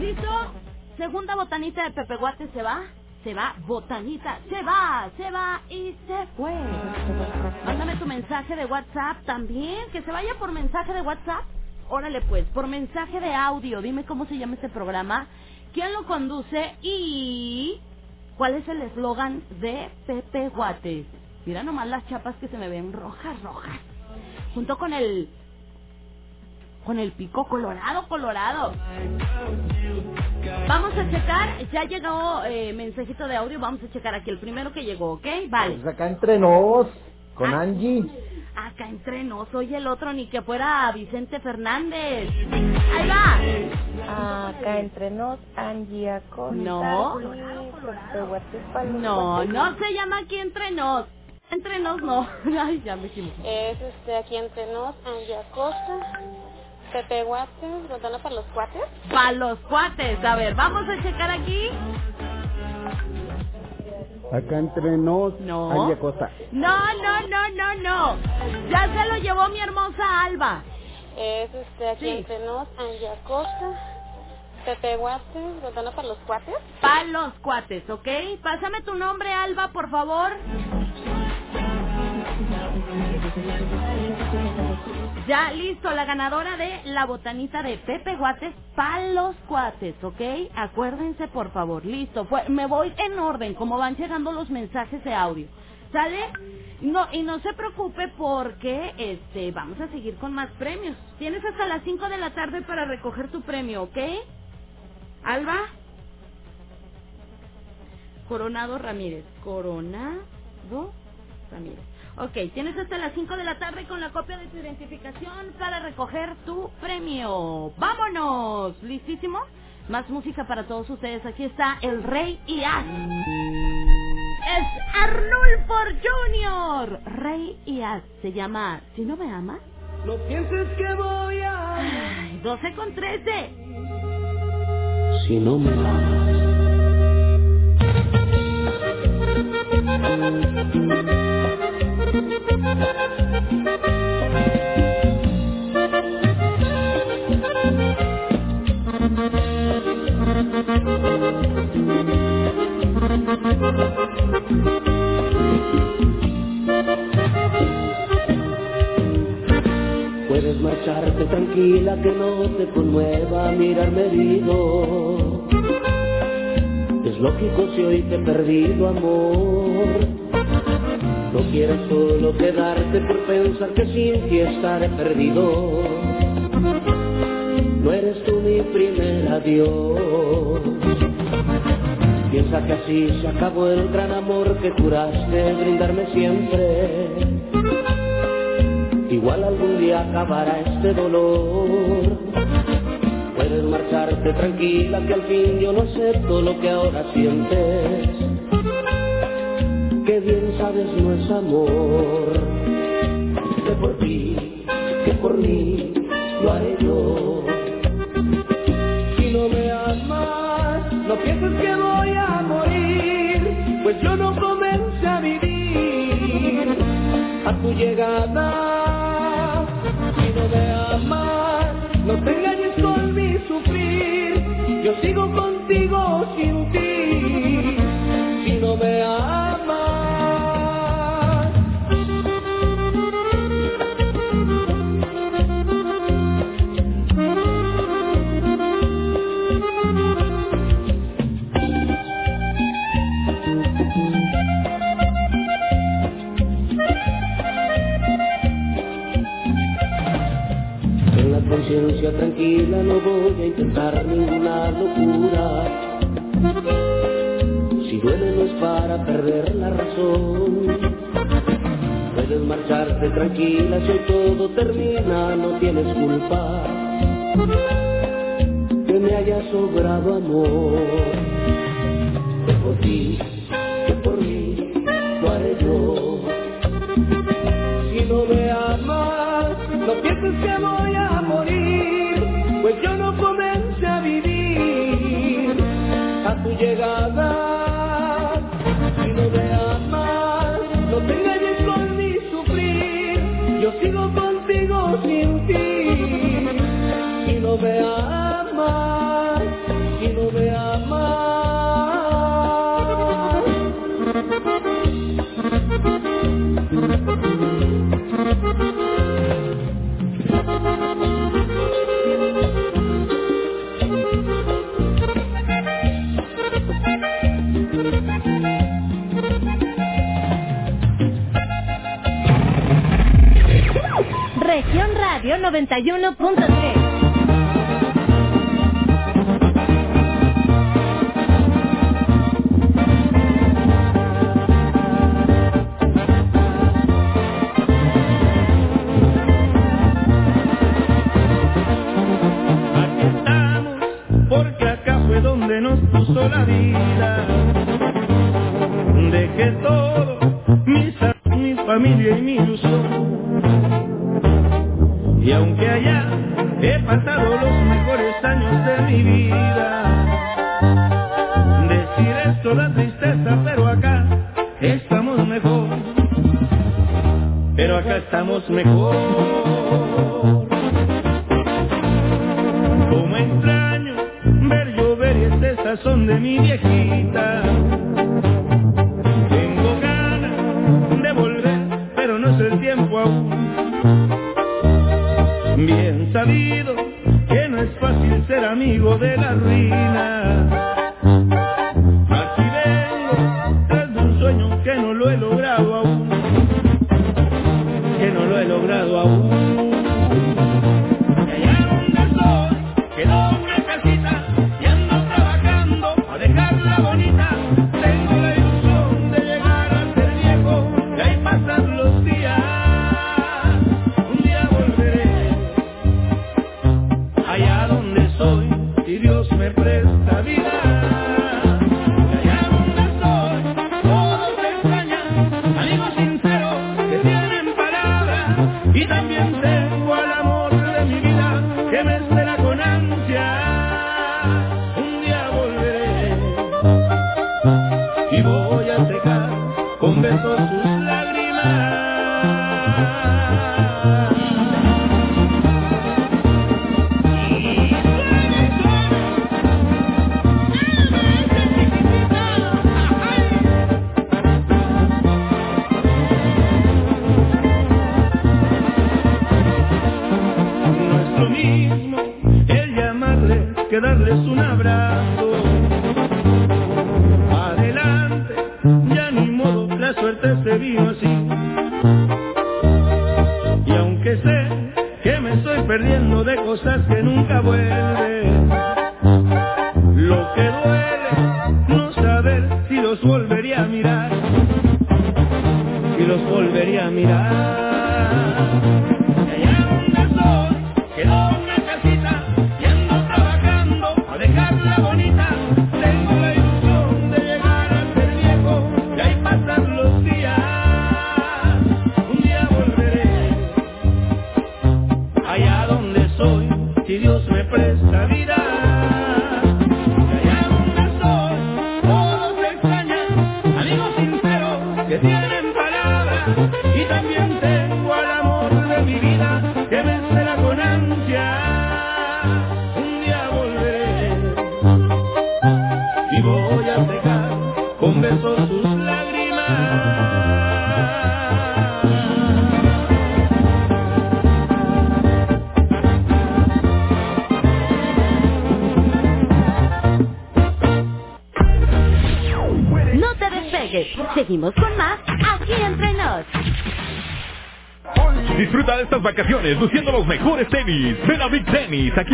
¿Listo? Segunda botanita de Pepe Guates se va. Se va, botanita, se va, se va y se fue. Mándame tu mensaje de WhatsApp también, que se vaya por mensaje de WhatsApp. Órale pues, por mensaje de audio, dime cómo se llama este programa, quién lo conduce y cuál es el eslogan de Pepe Guates. Mira nomás las chapas que se me ven rojas, rojas. Junto con el con el pico colorado, colorado. Vamos a checar, ya llegó eh, mensajito de audio, vamos a checar aquí el primero que llegó, ¿ok? Vale. Pues acá entre nos, con Ah. Angie. Acá entre nos, soy el otro, ni que fuera Vicente Fernández. Ahí va. Acá entre nos, Angie Acosta. No. No, no se llama aquí entre nos. Entre nos no. Ay, ya me equivoqué. Es este, aquí entre nos, Angie Acosta, Pepe Guates, botana para los cuates. Para los cuates. A ver, vamos a checar aquí. Acá entre nos, No. Acosta. No, no, no, no, no. Ya se lo llevó mi hermosa Alba. Es este, aquí Sí. entre nos, Angie Acosta, Pepe Guates, para los cuates. Para los cuates, ¿ok? Pásame tu nombre, Alba, por favor. Ya listo, la ganadora de la botanita de Pepe Guates para los cuates, ¿ok? Acuérdense, por favor. Listo, me voy en orden, como van llegando los mensajes de audio. ¿Sale? No, y no se preocupe porque este vamos a seguir con más premios. Tienes hasta las 5 de la tarde para recoger tu premio, ¿ok? Alba. Coronado Ramírez. Coronado Ramírez. Ok, tienes hasta las 5 de la tarde con la copia de tu identificación para recoger tu premio. ¡Vámonos! ¿Listísimo? Más música para todos ustedes. Aquí está el Rey Iaz. Es Arnulfo Junior. Rey Iaz se llama Si no me amas. No pienses que voy a... 12 con 13. Si no me amas. Puedes marcharte tranquila que no te conmueva mirarme herido. Es lógico si hoy te he perdido amor no quiero solo quedarte por pensar que sin ti estaré perdido. No eres tú mi primer adiós. Piensa que así se acabó el gran amor que juraste brindarme siempre. Igual algún día acabará este dolor. Puedes marcharte tranquila que al fin yo no acepto lo que ahora sientes bien sabes no es amor. Que por ti, que por mí lo haré yo. Si no me amas, no pienses que voy a morir, pues yo no comencé a vivir a tu llegada. Bien sabido que no es fácil ser amigo de la ruina.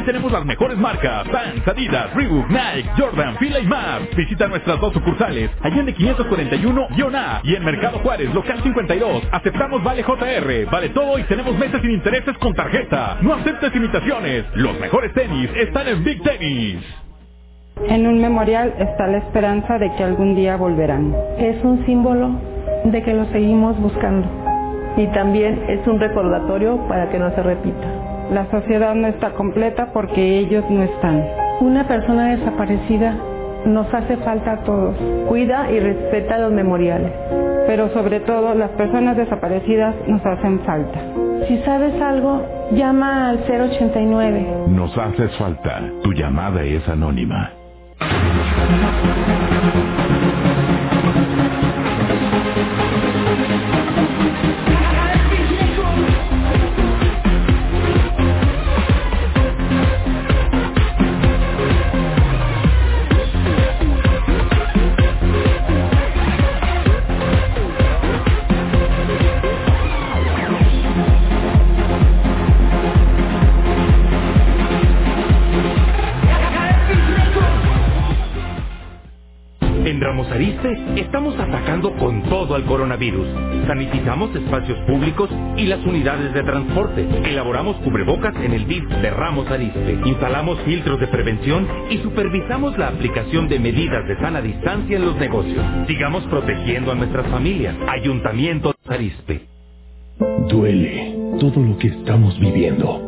Tenemos las mejores marcas. Vans, Adidas, Reebok, Nike, Jordan, Fila y más. Visita nuestras dos sucursales. Allende 541-A y en Mercado Juárez, local 52. Aceptamos Vale JR. Vale todo y tenemos meses sin intereses con tarjeta. No aceptes imitaciones. Los mejores tenis están en Big Tennis. En un memorial está la esperanza de que algún día volverán. Es un símbolo de que lo seguimos buscando. Y también es un recordatorio para que no se repita. La sociedad no está completa porque ellos no están. Una persona desaparecida nos hace falta a todos. Cuida y respeta los memoriales. Pero sobre todo las personas desaparecidas nos hacen falta. Si sabes algo, llama al 089. Nos haces falta. Tu llamada es anónima. Coronavirus. Sanitizamos espacios públicos y las unidades de transporte. Elaboramos cubrebocas en el DIF de Ramos Arizpe. Instalamos filtros de prevención y supervisamos la aplicación de medidas de sana distancia en los negocios. Sigamos protegiendo a nuestras familias. Ayuntamiento de. Duele todo lo que estamos viviendo.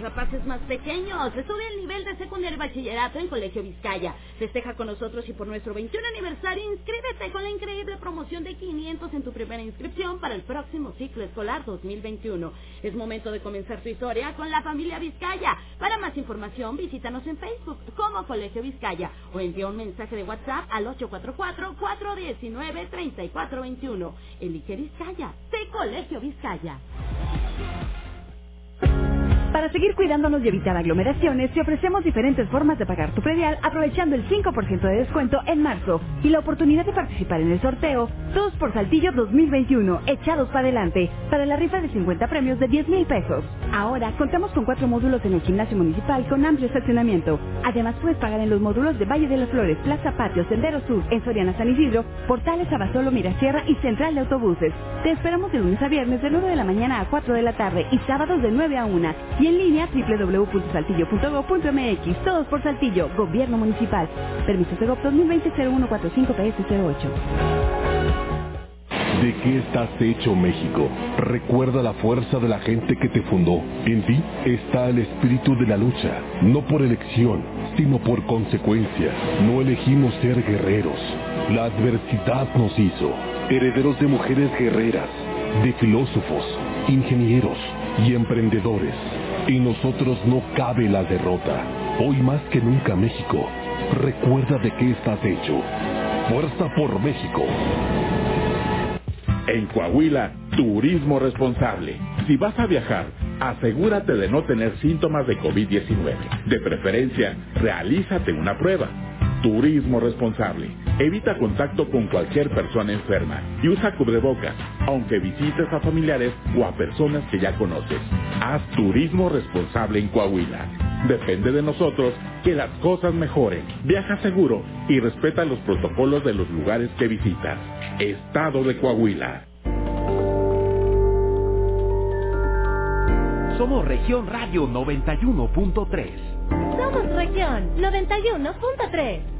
rapaces más pequeños. Estudia el nivel de secundario y bachillerato en Colegio Vizcaya. Festeja con nosotros y por nuestro 21 aniversario inscríbete con la increíble promoción de 500 en tu primera inscripción para el próximo ciclo escolar 2021. Es momento de comenzar tu historia con la familia Vizcaya. Para más información visítanos en Facebook como Colegio Vizcaya o envía un mensaje de WhatsApp al 844-419-3421. Elige Vizcaya, de Colegio Vizcaya. Para seguir cuidándonos y evitar aglomeraciones, te ofrecemos diferentes formas de pagar tu predial aprovechando el 5% de descuento en marzo y la oportunidad de participar en el sorteo Todos por Saltillo 2021, echados para adelante, para la rifa de 50 premios de 10 mil pesos. Ahora contamos con cuatro módulos en el gimnasio municipal con amplio estacionamiento. Además puedes pagar en los módulos de Valle de las Flores, Plaza Patio, Sendero Sur, en Soriana San Isidro, Portales Abasolo, Mirasierra y Central de Autobuses. Te esperamos de lunes a viernes de 9 de la mañana a 4 de la tarde y sábados de 9 a 1 y en línea www.saltillo.gov.mx. Todos por Saltillo, Gobierno Municipal. Permiso de 2020-0145 PS08. ¿De qué estás hecho México? Recuerda la fuerza de la gente que te fundó. En ti está el espíritu de la lucha, no por elección, sino por consecuencia. No elegimos ser guerreros. La adversidad nos hizo herederos de mujeres guerreras, de filósofos, ingenieros y emprendedores. En nosotros no cabe la derrota. Hoy más que nunca México, recuerda de qué estás hecho. Fuerza por México. En Coahuila, turismo responsable. Si vas a viajar, asegúrate de no tener síntomas de COVID-19. De preferencia, realízate una prueba. Turismo responsable. Evita contacto con cualquier persona enferma y usa cubrebocas, aunque visites a familiares o a personas que ya conoces. Haz turismo responsable en Coahuila. Depende de nosotros que las cosas mejoren. Viaja seguro y respeta los protocolos de los lugares que visitas. Estado de Coahuila. Somos Región Radio 91.3. Somos Región 91.3.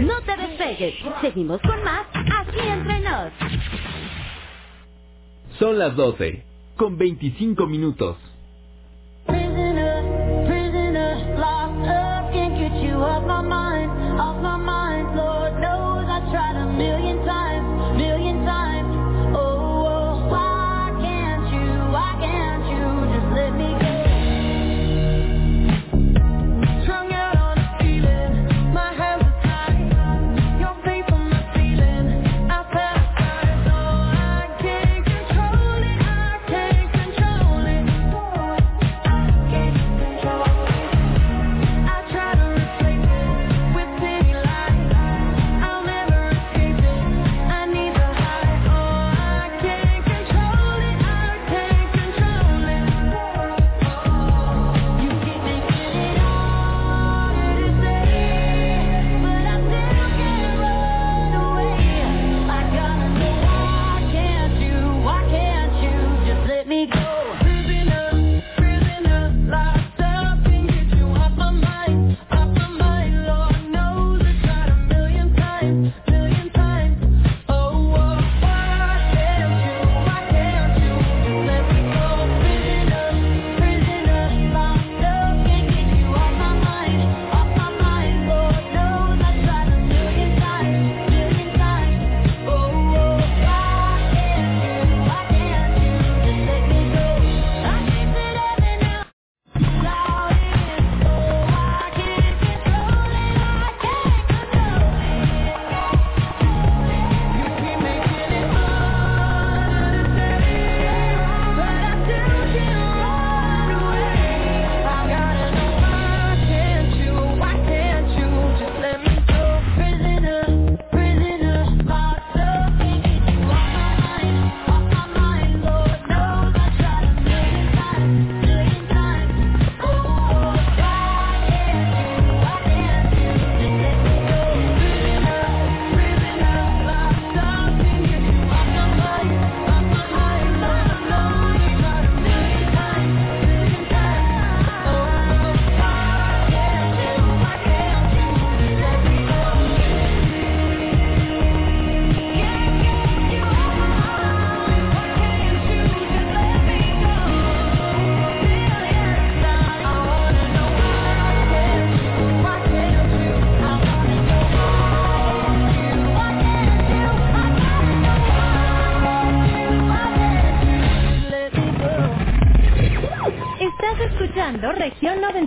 No te despegues. Seguimos con más aquí entre nos. Son las 12, con 25 minutos.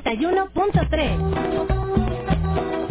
Región 91.3.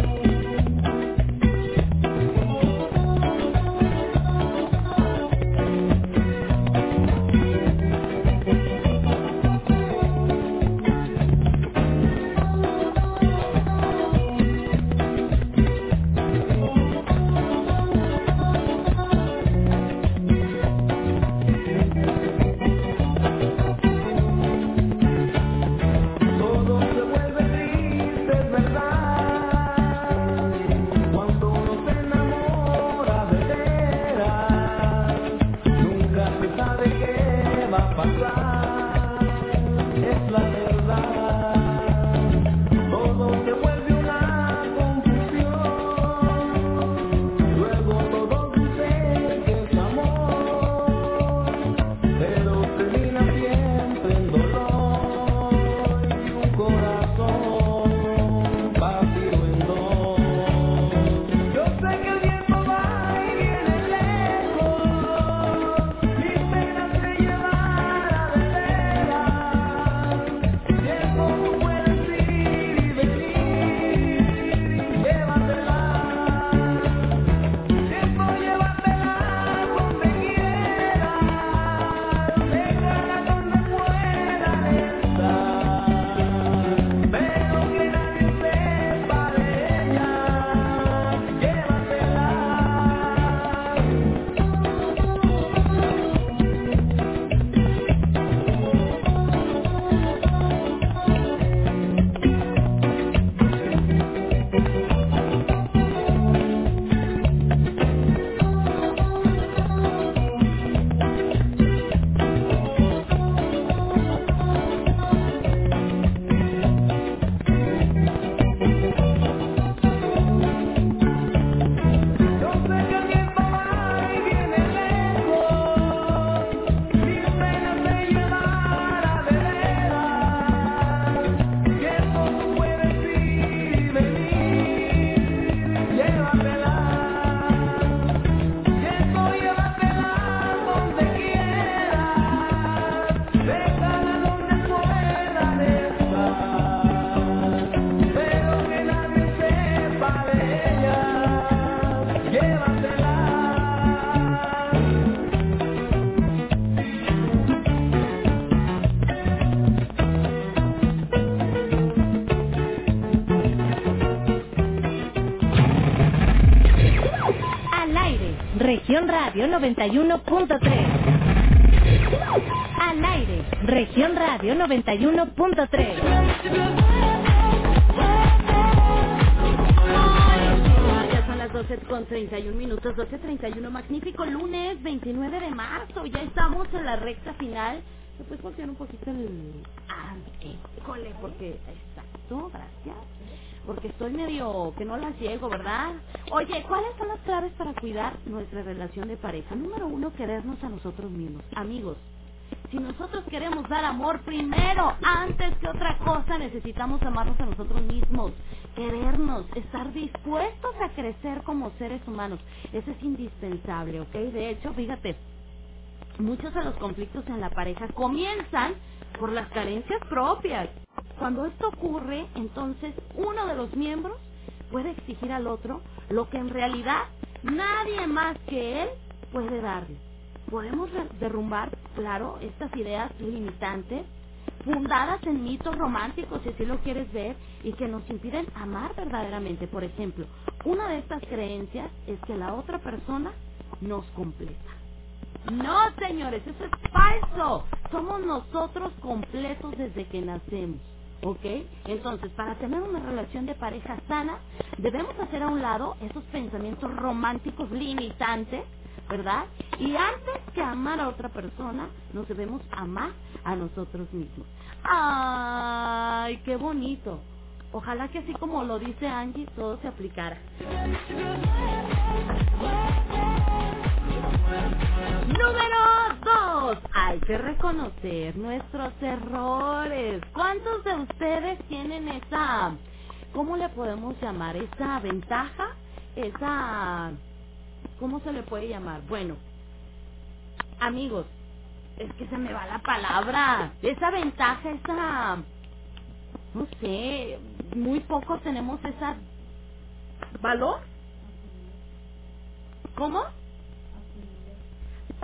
radio 91.3. Al aire, región radio 91.3. Ya son las 12 con 31 minutos, 12.31, magnífico lunes 29 de marzo, ya estamos en la recta final. ¿Me puedes voltear un poquito el... Ah, école, porque... Exacto, gracias. Porque estoy que no las llego, ¿verdad? Oye, ¿cuáles son las claves para cuidar nuestra relación de pareja? Número uno, querernos a nosotros mismos. Amigos, si nosotros queremos dar amor primero, antes que otra cosa, necesitamos amarnos a nosotros mismos, querernos, estar dispuestos a crecer como seres humanos. Eso es indispensable, ¿ok? De hecho, fíjate, muchos de los conflictos en la pareja comienzan por las carencias propias. Cuando esto ocurre, entonces uno de los miembros puede exigir al otro lo que en realidad nadie más que él puede darle. Podemos derrumbar, claro, estas ideas limitantes fundadas en mitos románticos, si así lo quieres ver, y que nos impiden amar verdaderamente. Por ejemplo, una de estas creencias es que la otra persona nos completa. No, señores, eso es falso. Somos nosotros completos desde que nacemos. ¿Ok? Entonces, para tener una relación de pareja sana, debemos hacer a un lado esos pensamientos románticos limitantes, ¿verdad? Y antes que amar a otra persona, nos debemos amar a nosotros mismos. ¡Ay, qué bonito! Ojalá que así como lo dice Angie, todo se aplicara. Número 2. Hay que reconocer nuestros errores. ¿Cuántos de ustedes tienen esa, cómo le podemos llamar? Esa ventaja, esa, ¿cómo se le puede llamar? Bueno, amigos, es que se me va la palabra. Esa ventaja, esa, no sé, muy pocos tenemos esa valor. ¿Cómo?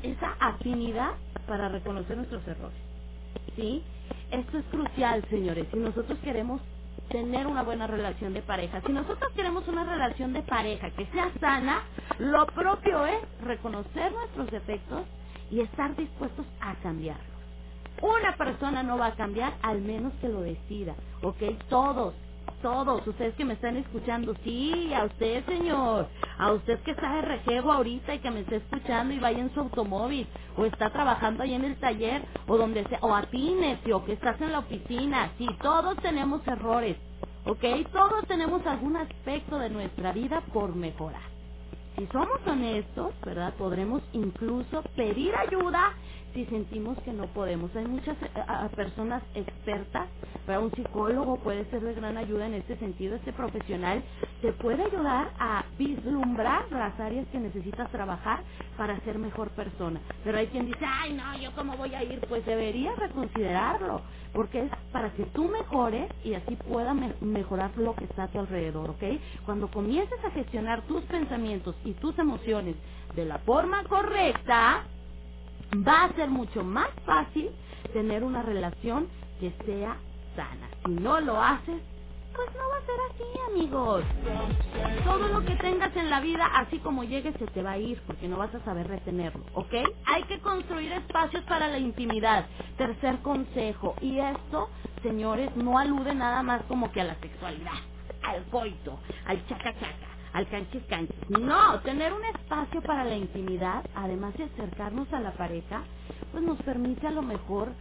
Esa afinidad para reconocer nuestros errores. ¿Sí? Esto es crucial, señores. Si nosotros queremos tener una buena relación de pareja, si nosotros queremos una relación de pareja que sea sana, lo propio es reconocer nuestros defectos y estar dispuestos a cambiarlos. Una persona no va a cambiar al menos que lo decida, ¿ok? Todos, todos, ustedes que me están escuchando, sí, a usted señor, a usted que está de rejego ahorita y que me está escuchando y vaya en su automóvil, o está trabajando ahí en el taller, o donde sea, o a ti, necio, que estás en la oficina, sí, todos tenemos errores, ¿ok? Todos tenemos algún aspecto de nuestra vida por mejorar. Si somos honestos, ¿verdad? Podremos incluso pedir ayuda si sentimos que no podemos. Hay muchas eh, a- personas expertas, para un psicólogo puede ser de gran ayuda en este sentido, este profesional te puede ayudar a vislumbrar las áreas que necesitas trabajar para ser mejor persona. Pero hay quien dice, ay no, yo cómo voy a ir, pues deberías reconsiderarlo, porque es para que tú mejores y así pueda me- mejorar lo que está a tu alrededor, ¿ok? Cuando comiences a gestionar tus pensamientos y tus emociones de la forma correcta, va a ser mucho más fácil tener una relación que sea sana. Si no lo haces, pues no va a ser así, amigos. Todo lo que tengas en la vida, así como llegue, se te va a ir, porque no vas a saber retenerlo, ¿ok? Hay que construir espacios para la intimidad. Tercer consejo, y esto, señores, no alude nada más como que a la sexualidad, al coito, al chaca chaca al canchis canchis. No, tener un espacio para la intimidad, además de acercarnos a la pareja, pues nos permite a lo mejor,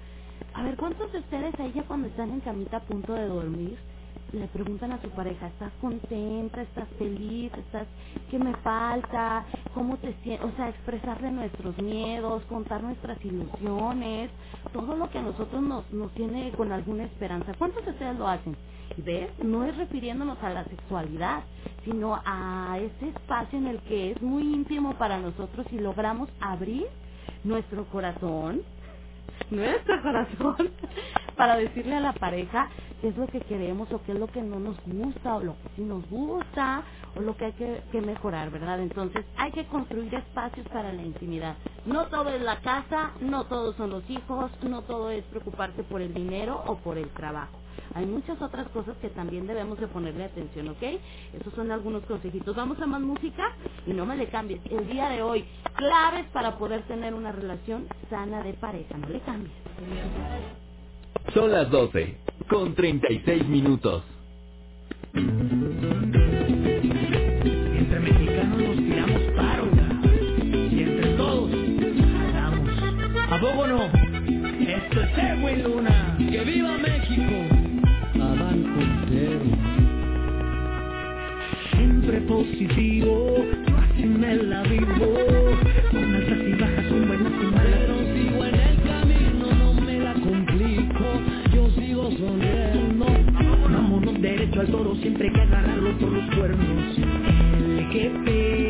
a ver, ¿cuántos de ustedes a ella cuando están en camita a punto de dormir? Le preguntan a su pareja, ¿estás contenta? ¿Estás feliz? ¿Estás qué me falta? ¿Cómo te sientes? O sea, expresarle nuestros miedos, contar nuestras ilusiones, todo lo que a nosotros nos, nos tiene con alguna esperanza. ¿Cuántos de ustedes lo hacen? ¿Ves? No es refiriéndonos a la sexualidad, sino a ese espacio en el que es muy íntimo para nosotros y logramos abrir nuestro corazón, nuestro corazón, para decirle a la pareja qué es lo que queremos o qué es lo que no nos gusta o lo que sí nos gusta o lo que hay que, mejorar, ¿verdad? Entonces hay que construir espacios para la intimidad. No todo es la casa, no todos son los hijos, no todo es preocuparse por el dinero o por el trabajo. Hay muchas otras cosas que también debemos de ponerle atención, ¿ok? Esos son algunos consejitos. Vamos a más música y no me le cambies. El día de hoy, claves para poder tener una relación sana de pareja. No le cambies. Son las 12, con 36 minutos. Entre mexicanos nos tiramos paro y entre todos jalamos. ¿A poco no? Esto es Edwin Luna. ¡Que viva México! Adán. Siempre positivo, yo así me la vivo. Al toro, siempre hay que agarrarlo por los cuernos. El que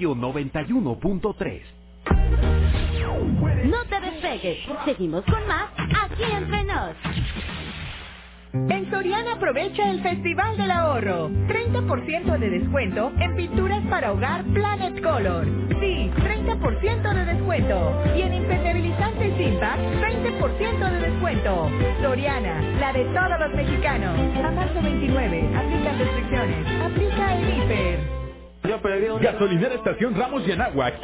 Radio 91.3. No te despegues. Seguimos con más aquí entre nos. En Soriana aprovecha el Festival del Ahorro. 30% de descuento en pinturas para hogar Planet Color. Sí, 30% de descuento. Y en impermeabilizantes Impact, 20% de descuento. Soriana, la de todos los mexicanos. A marzo 29, aplica restricciones. Aplica el hiper. Gasolinera Estación Ramos y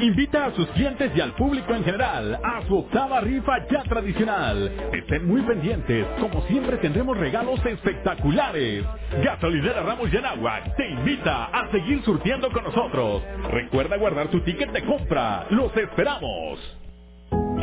invita a sus clientes y al público en general a su octava rifa ya tradicional. Estén muy pendientes, como siempre tendremos regalos espectaculares. Gasolinera Ramos y te invita a seguir surtiendo con nosotros. Recuerda guardar tu ticket de compra. Los esperamos.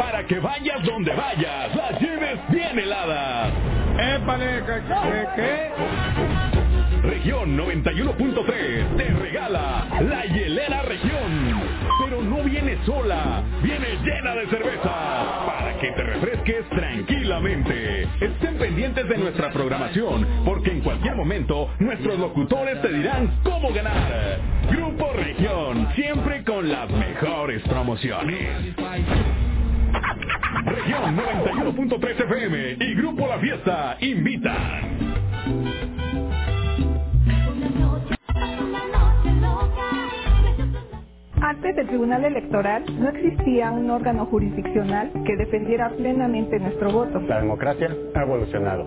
Para que vayas donde vayas, las lleves bien heladas. ¡Épale! ¿Qué? qué? Región 91.3 te regala la hielera región. Pero no viene sola, viene llena de cerveza. Para que te refresques tranquilamente. Estén pendientes de nuestra programación, porque en cualquier momento nuestros locutores te dirán cómo ganar. Grupo Región, siempre con las mejores promociones. Región 91.3 FM y Grupo La Fiesta invitan. Antes del Tribunal Electoral no existía un órgano jurisdiccional que defendiera plenamente nuestro voto. La democracia ha evolucionado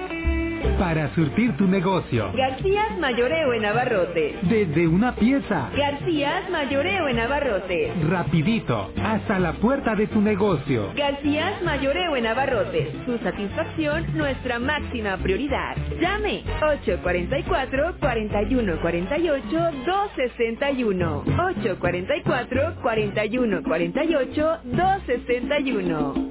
Para surtir tu negocio. Garcías Mayoreo en Abarrotes. Desde una pieza. Garcías Mayoreo en Abarrotes. Rapidito, hasta la puerta de tu negocio. Garcías Mayoreo en Abarrotes. Su satisfacción, nuestra máxima prioridad. Llame 844-4148-261. 844-4148-261.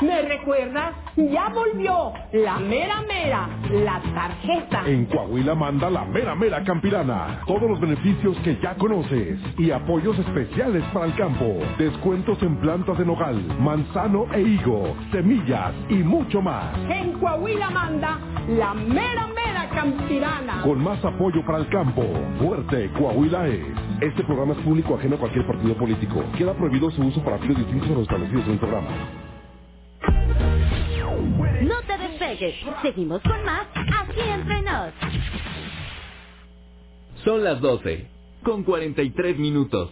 ¿Me recuerdas? Ya volvió la mera mera, la tarjeta. En Coahuila manda la mera mera campirana. Todos los beneficios que ya conoces y apoyos especiales para el campo. Descuentos en plantas de nogal, manzano e higo, semillas y mucho más. En Coahuila manda la mera mera campirana. Con más apoyo para el campo. Fuerte Coahuila es. Este programa es público ajeno a cualquier partido político. Queda prohibido su uso para fines distintos a los establecidos en el programa. No te despegues. Seguimos con más aquí entre nos. Son las 12, con 43 minutos.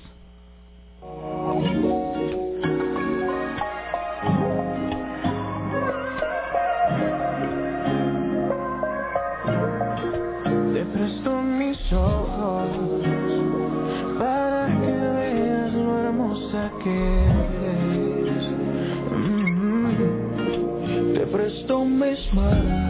mesma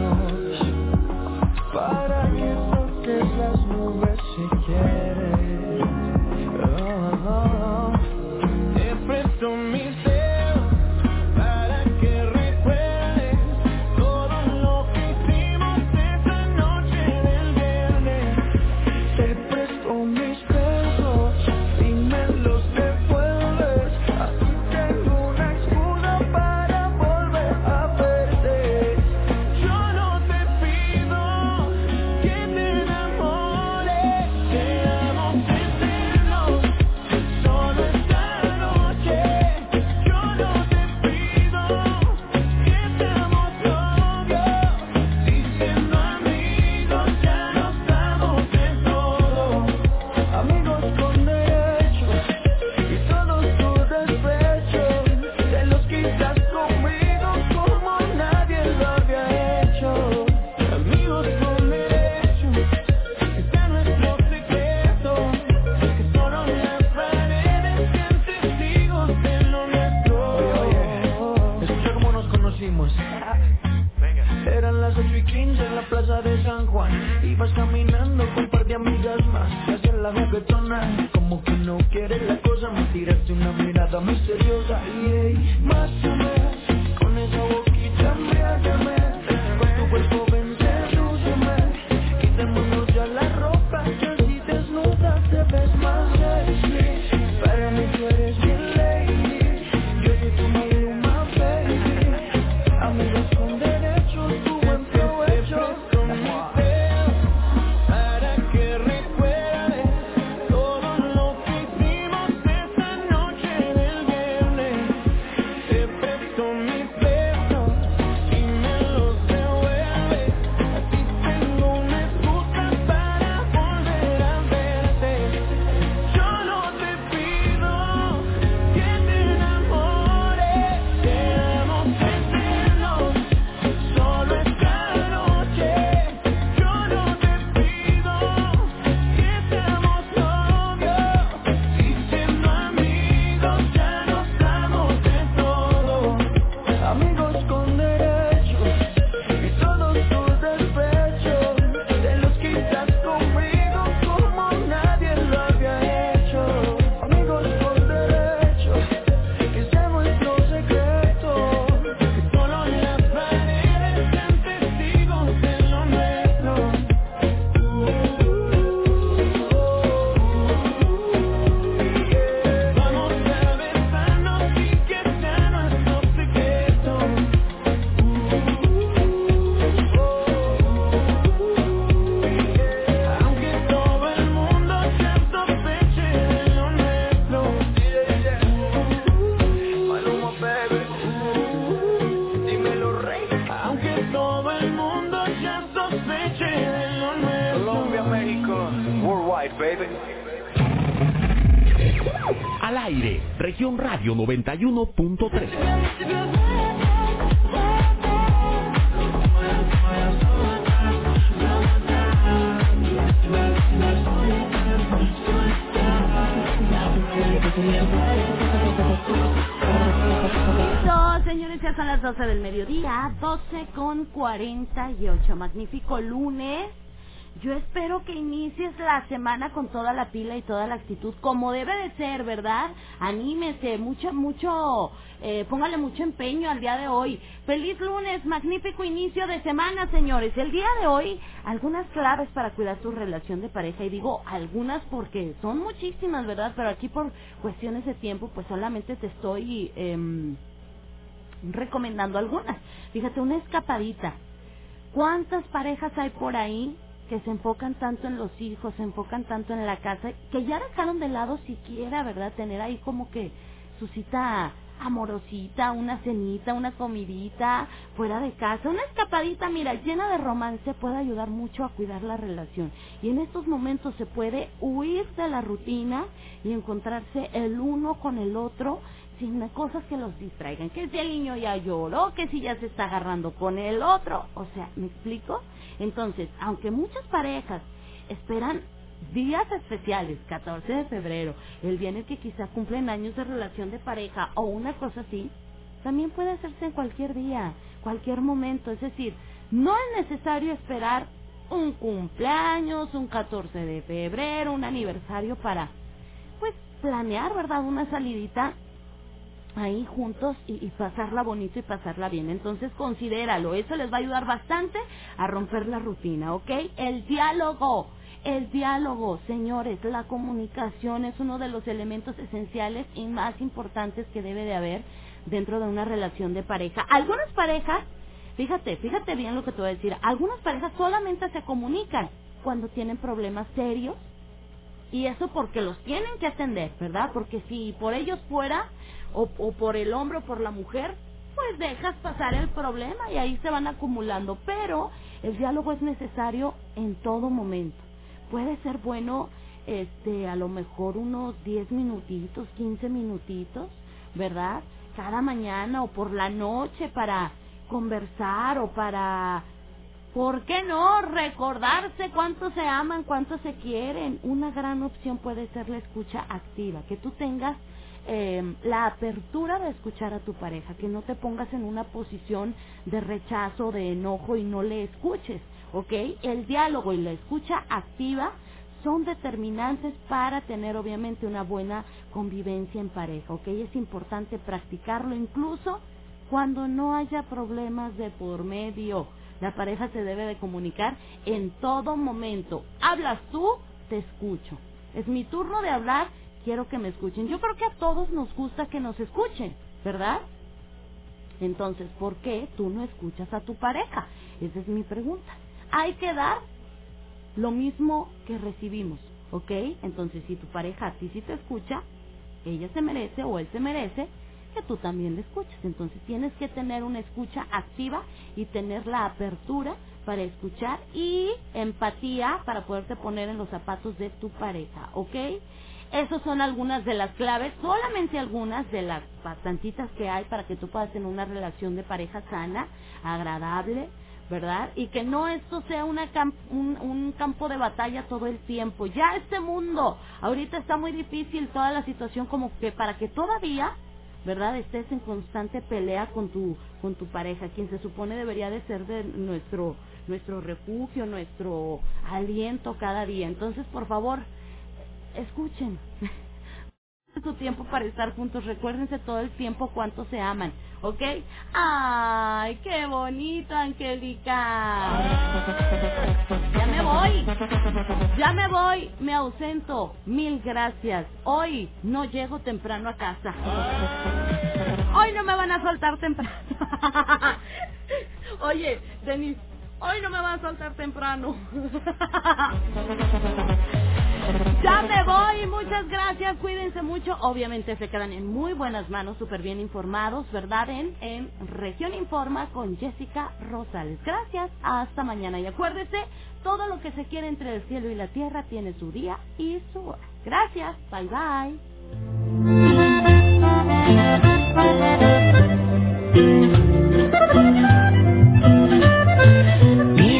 Como que no quiere la cosa Me tiraste una mirada misteriosa Y más y toda la actitud, como debe de ser, ¿verdad? Anímese, mucho, mucho, eh, póngale mucho empeño al día de hoy. Feliz lunes, magnífico inicio de semana, señores. El día de hoy, algunas claves para cuidar tu relación de pareja, y digo algunas porque son muchísimas, ¿verdad? Pero aquí por cuestiones de tiempo, pues solamente te estoy... em, recomendando algunas. Fíjate, una escapadita. ¿Cuántas parejas hay por ahí que se enfocan tanto en los hijos, se enfocan tanto en la casa, que ya dejaron de lado siquiera, ¿verdad? Tener ahí como que su cita amorosita, una cenita, una comidita fuera de casa, una escapadita, mira, llena de romance puede ayudar mucho a cuidar la relación. Y en estos momentos se puede huir de la rutina y encontrarse el uno con el otro sin cosas que los distraigan. Que si el niño ya lloró, que si ya se está agarrando con el otro. O sea, ¿me explico? Entonces, aunque muchas parejas esperan días especiales, 14 de febrero, el el que quizá cumplen años de relación de pareja o una cosa así, también puede hacerse en cualquier día, cualquier momento. Es decir, no es necesario esperar un cumpleaños, un 14 de febrero, un aniversario para, pues, planear, ¿verdad? Una salidita ahí juntos y, y pasarla bonito y pasarla bien. Entonces considéralo, eso les va a ayudar bastante a romper la rutina, ¿ok? El diálogo, el diálogo, señores, la comunicación es uno de los elementos esenciales y más importantes que debe de haber dentro de una relación de pareja. Algunas parejas, fíjate, fíjate bien lo que te voy a decir, algunas parejas solamente se comunican cuando tienen problemas serios y eso porque los tienen que atender, ¿verdad? Porque si por ellos fuera, o, o por el hombre o por la mujer, pues dejas pasar el problema y ahí se van acumulando. Pero el diálogo es necesario en todo momento. Puede ser bueno, este, a lo mejor unos 10 minutitos, 15 minutitos, ¿verdad? Cada mañana o por la noche para conversar o para ¿Por qué no? Recordarse cuánto se aman, cuánto se quieren. Una gran opción puede ser la escucha activa, que tú tengas eh, la apertura de escuchar a tu pareja, que no te pongas en una posición de rechazo, de enojo y no le escuches, ¿ok? El diálogo y la escucha activa son determinantes para tener obviamente una buena convivencia en pareja, ¿ok? Es importante practicarlo incluso cuando no haya problemas de por medio. La pareja se debe de comunicar en todo momento. Hablas tú, te escucho. Es mi turno de hablar, quiero que me escuchen. Yo creo que a todos nos gusta que nos escuchen, ¿verdad? Entonces, ¿por qué tú no escuchas a tu pareja? Esa es mi pregunta. Hay que dar lo mismo que recibimos, ¿ok? Entonces, si tu pareja a ti sí te escucha, ella se merece o él se merece que tú también le escuches. Entonces, tienes que tener una escucha activa y tener la apertura para escuchar y empatía para poderte poner en los zapatos de tu pareja, ¿ok? Esas son algunas de las claves, solamente algunas de las bastantitas que hay para que tú puedas tener una relación de pareja sana, agradable, ¿verdad? Y que no esto sea una un, un, campo de batalla todo el tiempo. Ya este mundo, ahorita está muy difícil toda la situación como que para que todavía, ¿verdad? Estés en constante pelea con tu con tu pareja, quien se supone debería de ser de nuestro nuestro refugio, nuestro aliento cada día. Entonces, por favor, escuchen. su tiempo para estar juntos. Recuérdense todo el tiempo cuánto se aman, ¿ok? ¡Ay, qué bonito, Angélica! Ya me voy, ya me voy, me ausento. Mil gracias. Hoy no llego temprano a casa. Hoy no me van a soltar temprano. Oye, Denis, hoy no me van a soltar temprano. Ya me voy, muchas gracias, cuídense mucho. Obviamente se quedan en muy buenas manos, súper bien informados, ¿verdad? En, en Región Informa con Jessica Rosales. Gracias, hasta mañana. Y acuérdese, todo lo que se quiere entre el cielo y la tierra tiene su día y su hora. Gracias, bye bye.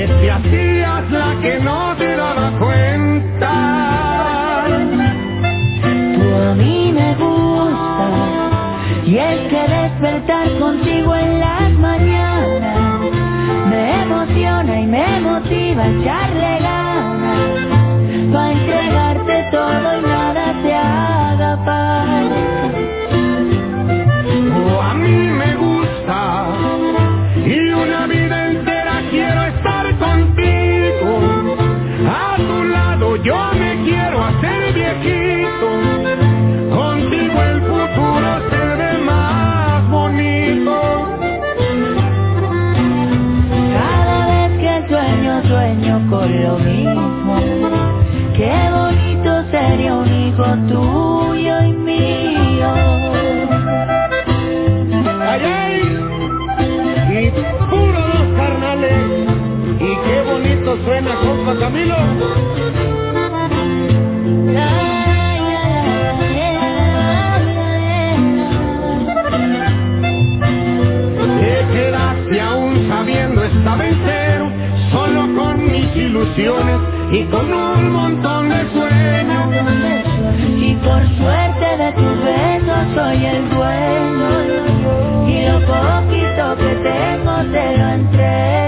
que te hacías la que no te daba cuenta. Tú a mí me gusta y es que despertar contigo en las mañanas me emociona y me motiva a echarle ganas para entregarte todo y nada te haga falta. Oh, a mí me gusta sueño, con lo mismo. Qué bonito sería un hijo tuyo y mío. Ay, ay, y puro los carnales. Y qué bonito suena, compa Camilo. Y con un montón de sueños. Y por suerte de tus besos soy el dueño. Y lo poquito que tengo te lo entrego.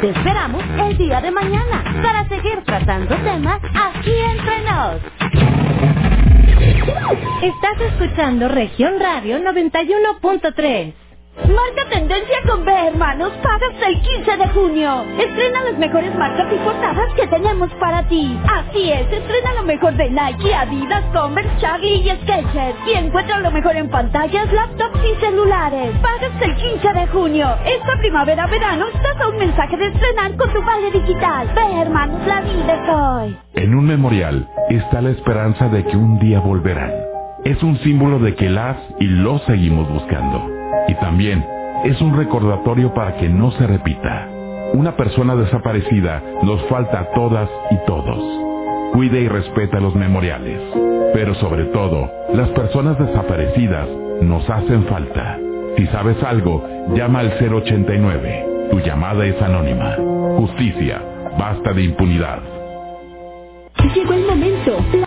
Te esperamos el día de mañana para seguir tratando temas aquí entre nos. Estás escuchando Región Radio 91.3. Marca tendencia con B, hermanos. Pagas el 15 de junio. Estrena las mejores marcas y portadas que tenemos para ti. Así es, estrena lo mejor de Nike, Adidas, Converse, Charlie y Skechers. Y encuentra lo mejor en pantallas, laptops y celulares. Pagas el 15 de junio. Esta primavera-verano mensaje de estrenar con tu vale digital. Ve, la vida es hoy. En un memorial está la esperanza de que un día volverán. Es un símbolo de que las y los seguimos buscando. Y también es un recordatorio para que no se repita. Una persona desaparecida nos falta a todas y todos. Cuide y respeta los memoriales. Pero sobre todo, las personas desaparecidas nos hacen falta. Si sabes algo, llama al 089. Tu llamada es anónima. Justicia. Basta de impunidad. Llegó el momento.